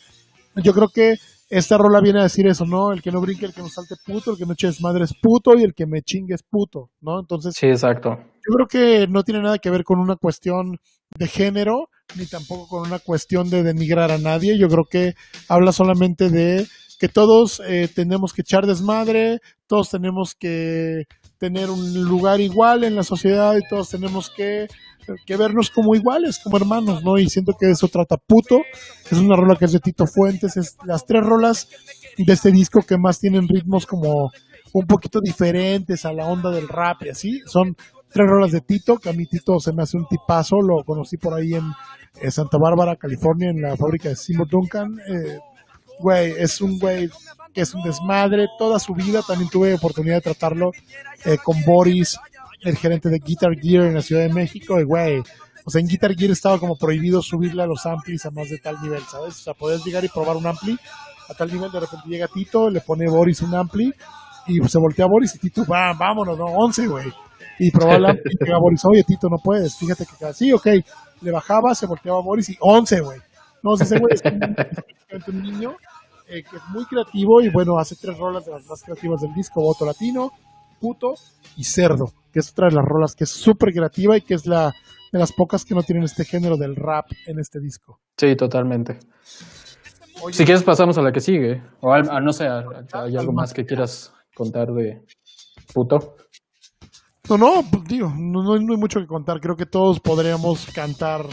yo creo que esta rola viene a decir eso, ¿no? El que no brinque, el que no salte puto, el que no eche desmadre es puto y el que me chingue es puto, ¿no? Entonces, sí, exacto. Yo creo que no tiene nada que ver con una cuestión de género, ni tampoco con una cuestión de denigrar a nadie. Yo creo que habla solamente de que todos eh, tenemos que echar desmadre, todos tenemos que tener un lugar igual en la sociedad y todos tenemos que que vernos como iguales, como hermanos, ¿no? Y siento que eso trata puto. Es una rola que es de Tito Fuentes. Es las tres rolas de este disco que más tienen ritmos como un poquito diferentes a la onda del rap y así. Son tres rolas de Tito, que a mí Tito se me hace un tipazo. Lo conocí por ahí en, Santa Bárbara, California, en la fábrica de Seymour Duncan. Eh, güey, es un güey que es un desmadre. Toda su vida también tuve oportunidad de tratarlo eh, con Boris el gerente de Guitar Gear en la Ciudad de México, y güey, o sea, en Guitar Gear estaba como prohibido subirle a los amplis a más de tal nivel, ¿sabes? O sea, podías llegar y probar un ampli a tal nivel, de repente llega Tito, le pone Boris un ampli, y se voltea Boris y Tito, va, vámonos, no, 11, güey. Y probaba el ampli y llega Boris, oye, Tito, no puedes, fíjate que sí, ok. Le bajaba, se volteaba Boris y 11, güey. No, ese güey es un, niño eh, que es muy creativo y bueno, hace tres rolas de las más creativas del disco, Voto Latino, Puto y Cerdo que es otra de las rolas que es súper creativa y que es la de las pocas que no tienen este género del rap en este disco. Sí, totalmente. si quieres pasamos a la que sigue, o a, no sé, hay algo más que quieras contar de puto. No, no, digo, no, no, hay mucho que contar. Creo que todos podríamos cantar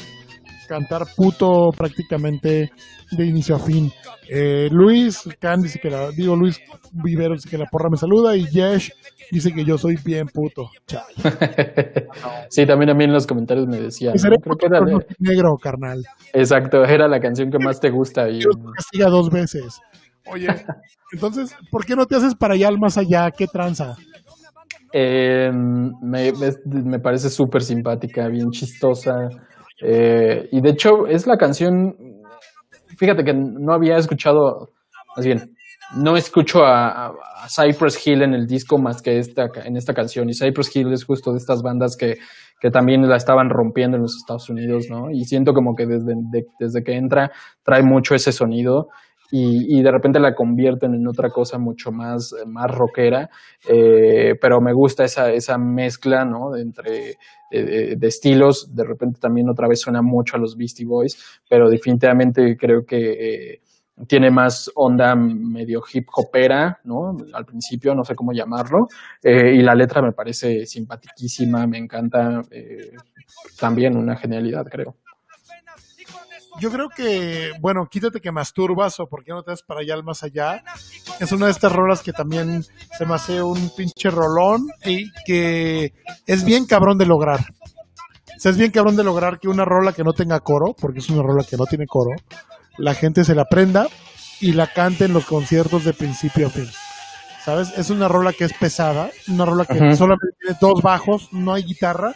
cantar puto prácticamente de inicio a fin. Eh, Luis Can dice que la, digo Luis Vivero dice que la porra me saluda y Yesh dice que yo soy bien puto. sí, también a mí en los comentarios me decían. Creo que era negro, carnal. Exacto, era la canción que más te gusta. Y... castiga dos veces. Oye, entonces, ¿por qué no te haces para allá al más allá? ¿Qué tranza? Eh, me, me, parece súper simpática, bien chistosa. Eh, y de hecho, es la canción. Fíjate que no había escuchado, más bien, no escucho a, Cypress Hill en el disco más que esta, en esta canción. Y Cypress Hill es justo de estas bandas que, que también la estaban rompiendo en los Estados Unidos, ¿no? Y siento como que desde, desde que entra trae mucho ese sonido y, de repente la convierten en otra cosa mucho más, más rockera, eh, pero me gusta esa, esa mezcla, ¿no? De entre de, estilos, de repente también otra vez suena mucho a los Beastie Boys, pero definitivamente creo que eh, tiene más onda medio hip hopera, ¿no? Al principio, no sé cómo llamarlo, eh, y la letra me parece simpaticísima, me encanta, también una genialidad, creo yo creo que, bueno, quítate que masturbas o por qué no te das para allá al más allá. Es una de estas rolas que también se me hace un pinche rolón y que es bien cabrón de lograr. O sea, es bien cabrón de lograr que una rola que no tenga coro, porque es una rola que no tiene coro, la gente se la aprenda y la cante en los conciertos de principio a fin. ¿Sabes? Es una rola que es pesada, una rola que solamente tiene dos bajos, no hay guitarra,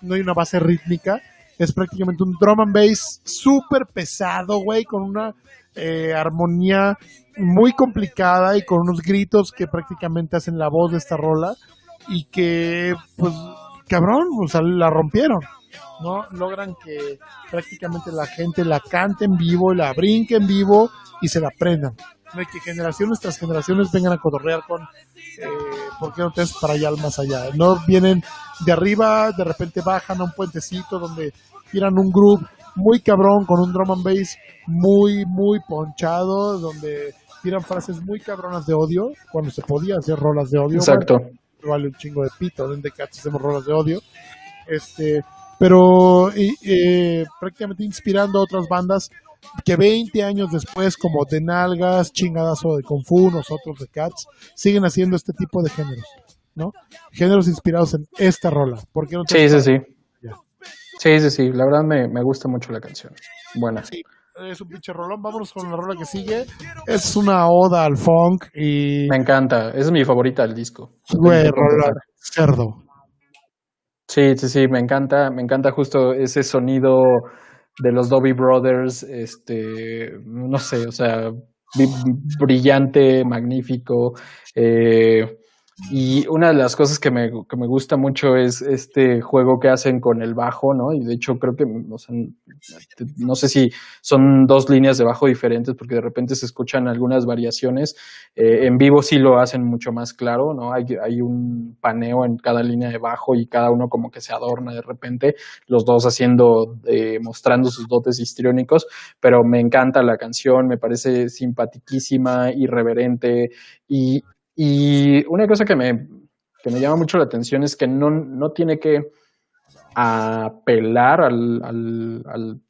no hay una base rítmica es prácticamente un drum and bass súper pesado, güey, con una eh, armonía muy complicada y con unos gritos que prácticamente hacen la voz de esta rola y que, pues, cabrón, o sea, la rompieron. ¿no? Logran que prácticamente la gente la cante en vivo, la brinque en vivo y se la aprendan. ¿No? que generaciones tras generaciones vengan a cotorrear con eh, ¿por qué no te para allá más allá? No vienen de arriba, de repente bajan a un puentecito donde tiran un groove muy cabrón con un drum and bass muy, muy ponchado, donde tiran frases muy cabronas de odio, cuando se podía hacer rolas de odio. Exacto. vale un chingo de pito, de Cats hacemos rolas de odio. Este, pero eh, prácticamente inspirando a otras bandas que 20 años después, como de Nalgas, Chingadazo de Kung Fu, nosotros de Cats, siguen haciendo este tipo de géneros, ¿no? Géneros inspirados en esta rola. ¿Por qué no sí, sí, sí. Sí, sí, sí. La verdad me, me gusta mucho la canción. Buena. Sí, es un pinche rolón. Vámonos con la rola que sigue. Es una oda al funk y. Me encanta. Es mi favorita del disco. Güey, rola cerdo. Sí, sí, sí. Me encanta. Me encanta justo ese sonido de los Dobby Brothers. Este. No sé, o sea. Brillante, magnífico. Eh Y una de las cosas que me, que me, gusta mucho es este juego que hacen con el bajo, ¿no? Y de hecho creo que, no sé si son dos líneas de bajo diferentes porque de repente se escuchan algunas variaciones. Eh, en vivo sí lo hacen mucho más claro, ¿no? Hay, hay un paneo en cada línea de bajo y cada uno como que se adorna de repente, los dos haciendo, eh, mostrando sus dotes histriónicos, pero me encanta la canción, me parece simpatiquísima, irreverente y y una cosa que me, que me llama mucho la atención es que no, no tiene que apelar al, al,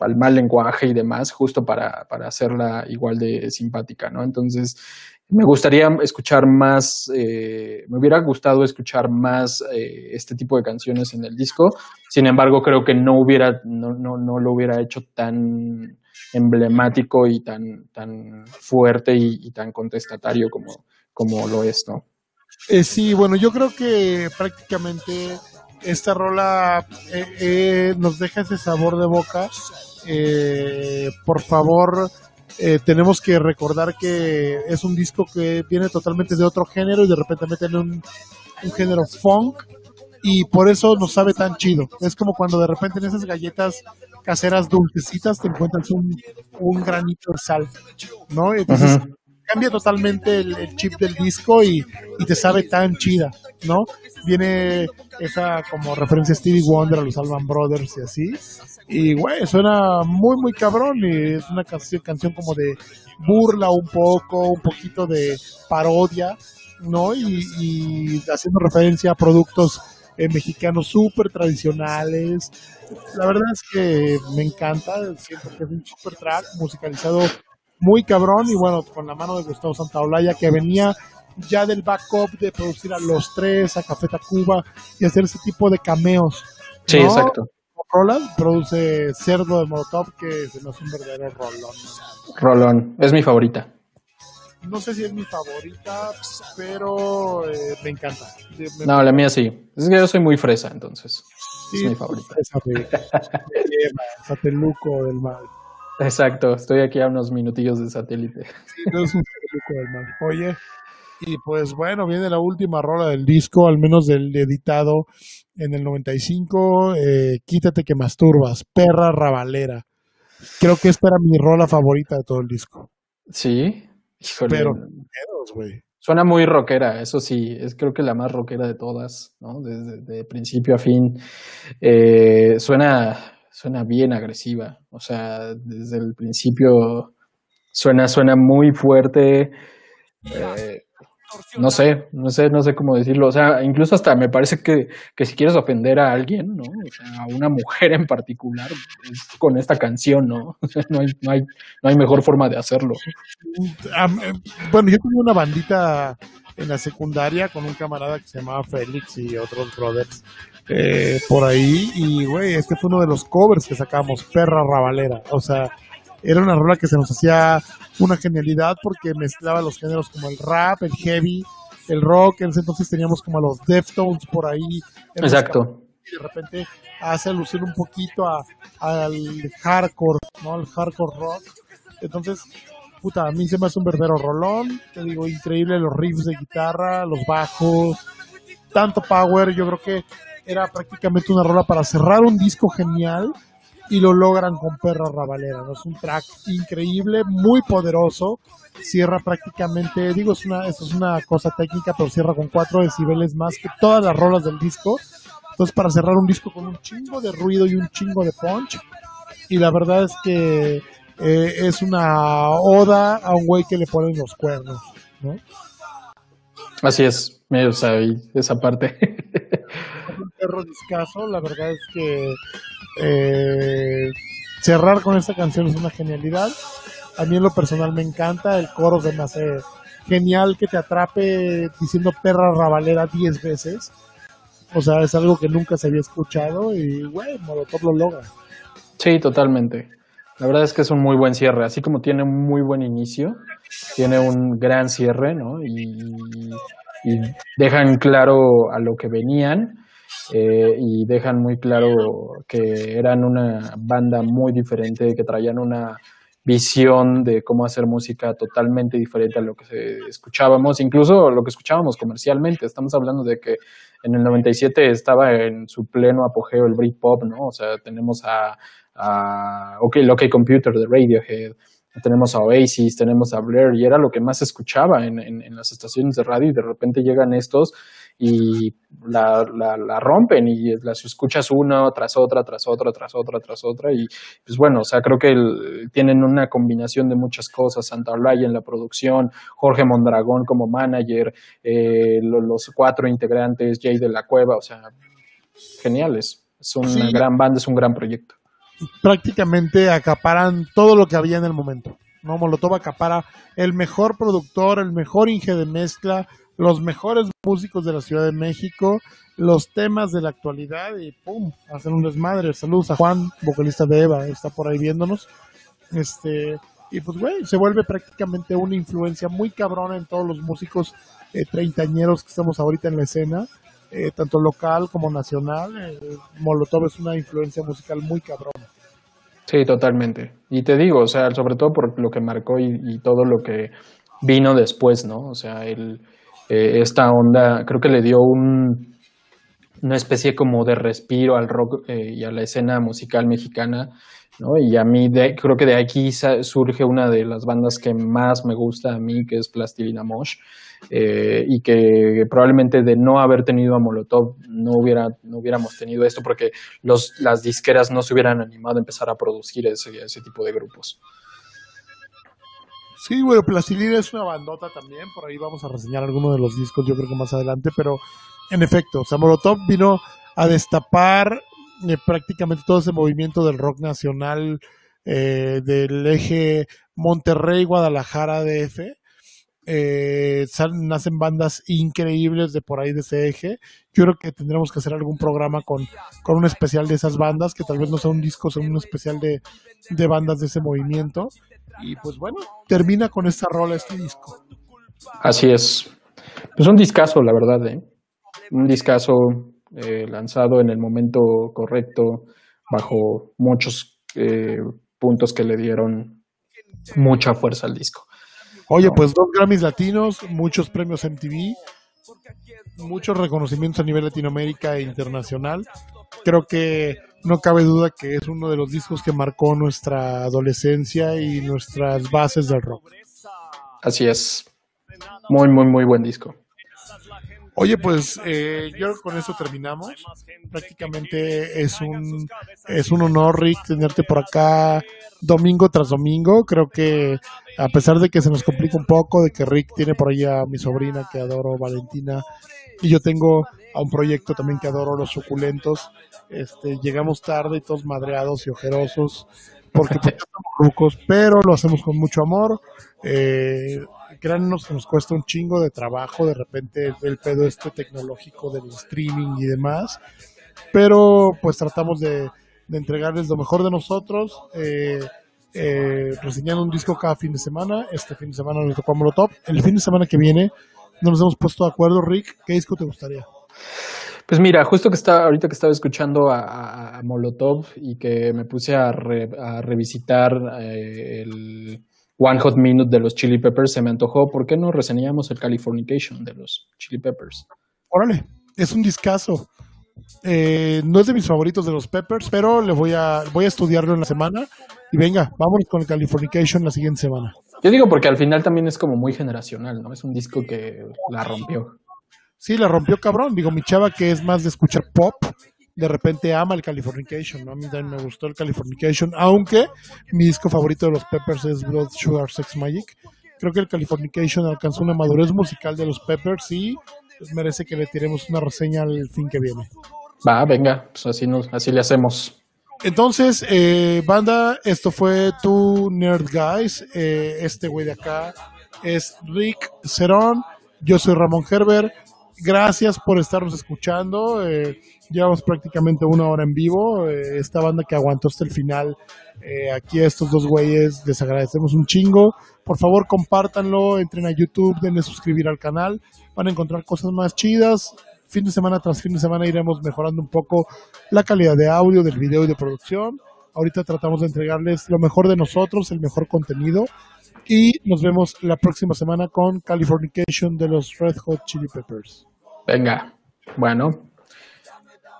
al, mal lenguaje y demás, justo para, para, hacerla igual de simpática, ¿no? Entonces, me gustaría escuchar más, eh, me hubiera gustado escuchar más eh, este tipo de canciones en el disco, sin embargo, creo que no hubiera, no, no, no lo hubiera hecho tan emblemático y tan, tan fuerte y tan contestatario como, como lo es, ¿no? Eh, sí, bueno, yo creo que prácticamente esta rola eh, eh, nos deja ese sabor de boca. por favor, tenemos que recordar que es un disco que viene totalmente de otro género y de repente meten un, un género funk y por eso nos sabe tan chido. Es como cuando de repente en esas galletas caseras dulcecitas te encuentras un, un granito de sal, ¿no? Entonces, cambia totalmente el, chip del disco y, te sabe tan chida, ¿no? Viene esa como referencia a Stevie Wonder, a los Alban Brothers y así. Y, güey, suena muy, muy cabrón y es una canción, canción como de burla un poco, un poquito de parodia, ¿no? Y, haciendo referencia a productos eh, mexicanos súper tradicionales. La verdad es que me encanta, siento que es un super track musicalizado muy cabrón y bueno, con la mano de Gustavo Santaolalla que venía ya del backup de producir a los tres, a Café Tacuba y hacer ese tipo de cameos. Sí, exacto. Roland produce Cerdo de Molotov que se nos un verdadero rolón. Rolón, es mi favorita. No sé si es mi favorita, pero eh, me encanta. no, la mía sí. Es que yo soy muy fresa, entonces. es mi favorita. Sateluco del mal. Exacto, estoy aquí a unos minutillos de satélite. Oye, y pues bueno, viene la última rola del disco, al menos del editado en el 95, eh, Quítate que masturbas, perra rabalera. Creo que esta era mi rola favorita de todo el disco. Sí, Pero, Suena muy rockera, eso sí, es creo que la más rockera de todas, ¿no? Desde de principio a fin. Eh, suena suena bien agresiva. O sea, desde el principio suena, suena muy fuerte. Eh, no sé, no sé, no sé cómo decirlo. O sea, incluso hasta me parece que, que si quieres ofender a alguien, ¿no? O sea, a una mujer en particular, con esta canción, ¿no? O sea, no hay, no hay, no hay mejor forma de hacerlo. Eh, bueno, yo tengo una bandita en la secundaria con un camarada que se llamaba Félix y otros brothers eh, por ahí. Y, güey, este fue uno de los covers que sacamos, Perra Rabalera. O sea, era una rola que se nos hacía una genialidad porque mezclaba los géneros como el rap, el heavy, el rock. En ese entonces teníamos como a los Deftones por ahí. Exacto. Y de repente hace alusión un poquito al hardcore, ¿no? Al hardcore rock. Entonces, puta, a mí se me hace un verdadero rolón. Te digo, increíble los riffs de guitarra, los bajos, tanto power. Yo creo que era prácticamente una rola para cerrar un disco genial y lo logran con Perra Rabalera. ¿no? Es un track increíble, muy poderoso. Cierra prácticamente, digo, es una, es una cosa técnica, pero cierra con 4 decibeles más que todas las rolas del disco. Entonces, para cerrar un disco con un chingo de ruido y un chingo de punch. Y la verdad es que eh, es una oda a un güey que le ponen los cuernos, ¿no? Así es, o sea, esa parte. un perro discazo, la verdad es que eh, cerrar con esta canción es una genialidad. A mí en lo personal me encanta, el coro se me hace genial que te atrape diciendo perra rabalera 10 veces. O sea, es algo que nunca se había escuchado y, güey, Molotov lo logra. Sí, totalmente. La verdad es que es un muy buen cierre. Así como tiene un muy buen inicio, tiene un gran cierre, ¿no? Y, y dejan claro a lo que venían eh, y dejan muy claro que eran una banda muy diferente, que traían una visión de cómo hacer música totalmente diferente a lo que escuchábamos, incluso lo que escuchábamos comercialmente. Estamos hablando de que en el 97 estaba en su pleno apogeo el Britpop, ¿no? O sea, tenemos a, a OK, Computer de Radiohead, tenemos a Oasis, tenemos a Blair, y era lo que más se escuchaba en, en, las estaciones de radio, y de repente llegan estos y la, la, rompen y las escuchas una tras otra, tras otra, tras otra, tras otra, y pues bueno, o sea, creo que tienen una combinación de muchas cosas, Santa Olaya en la producción, Jorge Mondragón como manager, eh, los, cuatro integrantes, Jay de la Cueva, o sea, geniales, es una gran banda, es un gran proyecto prácticamente acaparan todo lo que había en el momento. ¿no? Molotov acapara el mejor productor, el mejor inge de mezcla, los mejores músicos de la Ciudad de México, los temas de la actualidad y ¡pum! Hacen un desmadre. Saludos a Juan, vocalista de Eva, está por ahí viéndonos. Este, y pues, güey, se vuelve prácticamente una influencia muy cabrona en todos los músicos eh, treintañeros que estamos ahorita en la escena. Eh, tanto local como nacional. Eh, Molotov es una influencia musical muy cabrona. Sí, totalmente. Y te digo, o sea, sobre todo por lo que marcó y, todo lo que vino después, ¿no? O sea, el, eh, esta onda creo que le dio un, una especie como de respiro al rock y a la escena musical mexicana, Y a mí creo que de aquí surge una de las bandas que más me gusta a mí, que es Plastilina Mosh. Eh, y que probablemente de no haber tenido a Molotov no, hubiera, no hubiéramos tenido esto porque los, las disqueras no se hubieran animado a empezar a producir ese, ese tipo de grupos. Sí, bueno, Plastilina es una bandota también, por ahí vamos a reseñar algunos de los discos yo creo que más adelante, pero en efecto, o sea, Molotov vino a destapar eh, prácticamente todo ese movimiento del rock nacional eh, del eje Monterrey-Guadalajara DF eh, nacen bandas increíbles de por ahí de ese eje. Yo creo que tendremos que hacer algún programa con, con un especial de esas bandas, que tal vez no sea un disco, sea un especial de, de bandas de ese movimiento. Y pues bueno, termina con esta rola este disco. Así es. Pues un discazo, la verdad, ¿eh? Un discazo eh, lanzado en el momento correcto, bajo muchos eh, puntos que le dieron mucha fuerza al disco. Oye, pues dos Grammys latinos, muchos premios MTV, muchos reconocimientos a nivel Latinoamérica e internacional. Creo que no cabe duda que es uno de los discos que marcó nuestra adolescencia y nuestras bases del rock. Así es. Muy, muy, muy buen disco. Oye, pues eh, yo con eso terminamos. Prácticamente es un es un honor, Rick, tenerte por acá domingo tras domingo. Creo que a pesar de que se nos complica un poco, de que Rick tiene por ahí a mi sobrina que adoro, Valentina, y yo tengo a un proyecto también que adoro, los suculentos. Este, llegamos tarde y todos madreados y ojerosos porque pues, estamos rucos, pero lo hacemos con mucho amor. Eh, créanos nos cuesta un chingo de trabajo de repente el, pedo este tecnológico del streaming y demás, pero pues tratamos de, entregarles lo mejor de nosotros, eh, eh, reseñando un disco cada fin de semana, este fin de semana nos tocó Molotov, el fin de semana que viene no nos hemos puesto de acuerdo, Rick, ¿qué disco te gustaría? Pues mira, justo que estaba, ahorita que estaba escuchando a, Molotov y que me puse a, revisitar eh, el, One Hot Minute de los Chili Peppers se me antojó. ¿Por qué no reseñamos el Californication de los Chili Peppers? Órale, es un discazo. Eh, no es de mis favoritos de los Peppers, pero le voy a, voy a estudiarlo en la semana. Y venga, vámonos con el Californication la siguiente semana. Yo digo porque al final también es como muy generacional, ¿no? Es un disco que la rompió. Sí, la rompió cabrón. Digo, mi chava que es más de escuchar pop, de repente ama el Californication, ¿no? A mí también me gustó el Californication, aunque mi disco favorito de los Peppers es Blood Sugar Sex Magic. Creo que el Californication alcanzó una madurez musical de los Peppers y pues, merece que le tiremos una reseña al fin que viene. Va, venga, pues así, nos, así le hacemos. Entonces, eh, banda, esto fue tu Nerd Guys. Eh, este güey de acá es Rick Cerón. Yo soy Ramón Herbert. Gracias por estarnos escuchando. Eh, Llevamos prácticamente una hora en vivo. Eh, esta banda que aguantó hasta el final. Eh, aquí a estos dos güeyes les agradecemos un chingo. Por favor, compártanlo, entren a YouTube, denle suscribir al canal. Van a encontrar cosas más chidas. Fin de semana tras fin de semana iremos mejorando un poco la calidad de audio, del video y de producción. Ahorita tratamos de entregarles lo mejor de nosotros, el mejor contenido. Y nos vemos la próxima semana con Californication de los Red Hot Chili Peppers. Venga, bueno.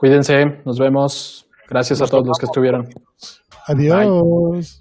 Cuídense, nos vemos. Gracias a todos los que estuvieron. Adiós.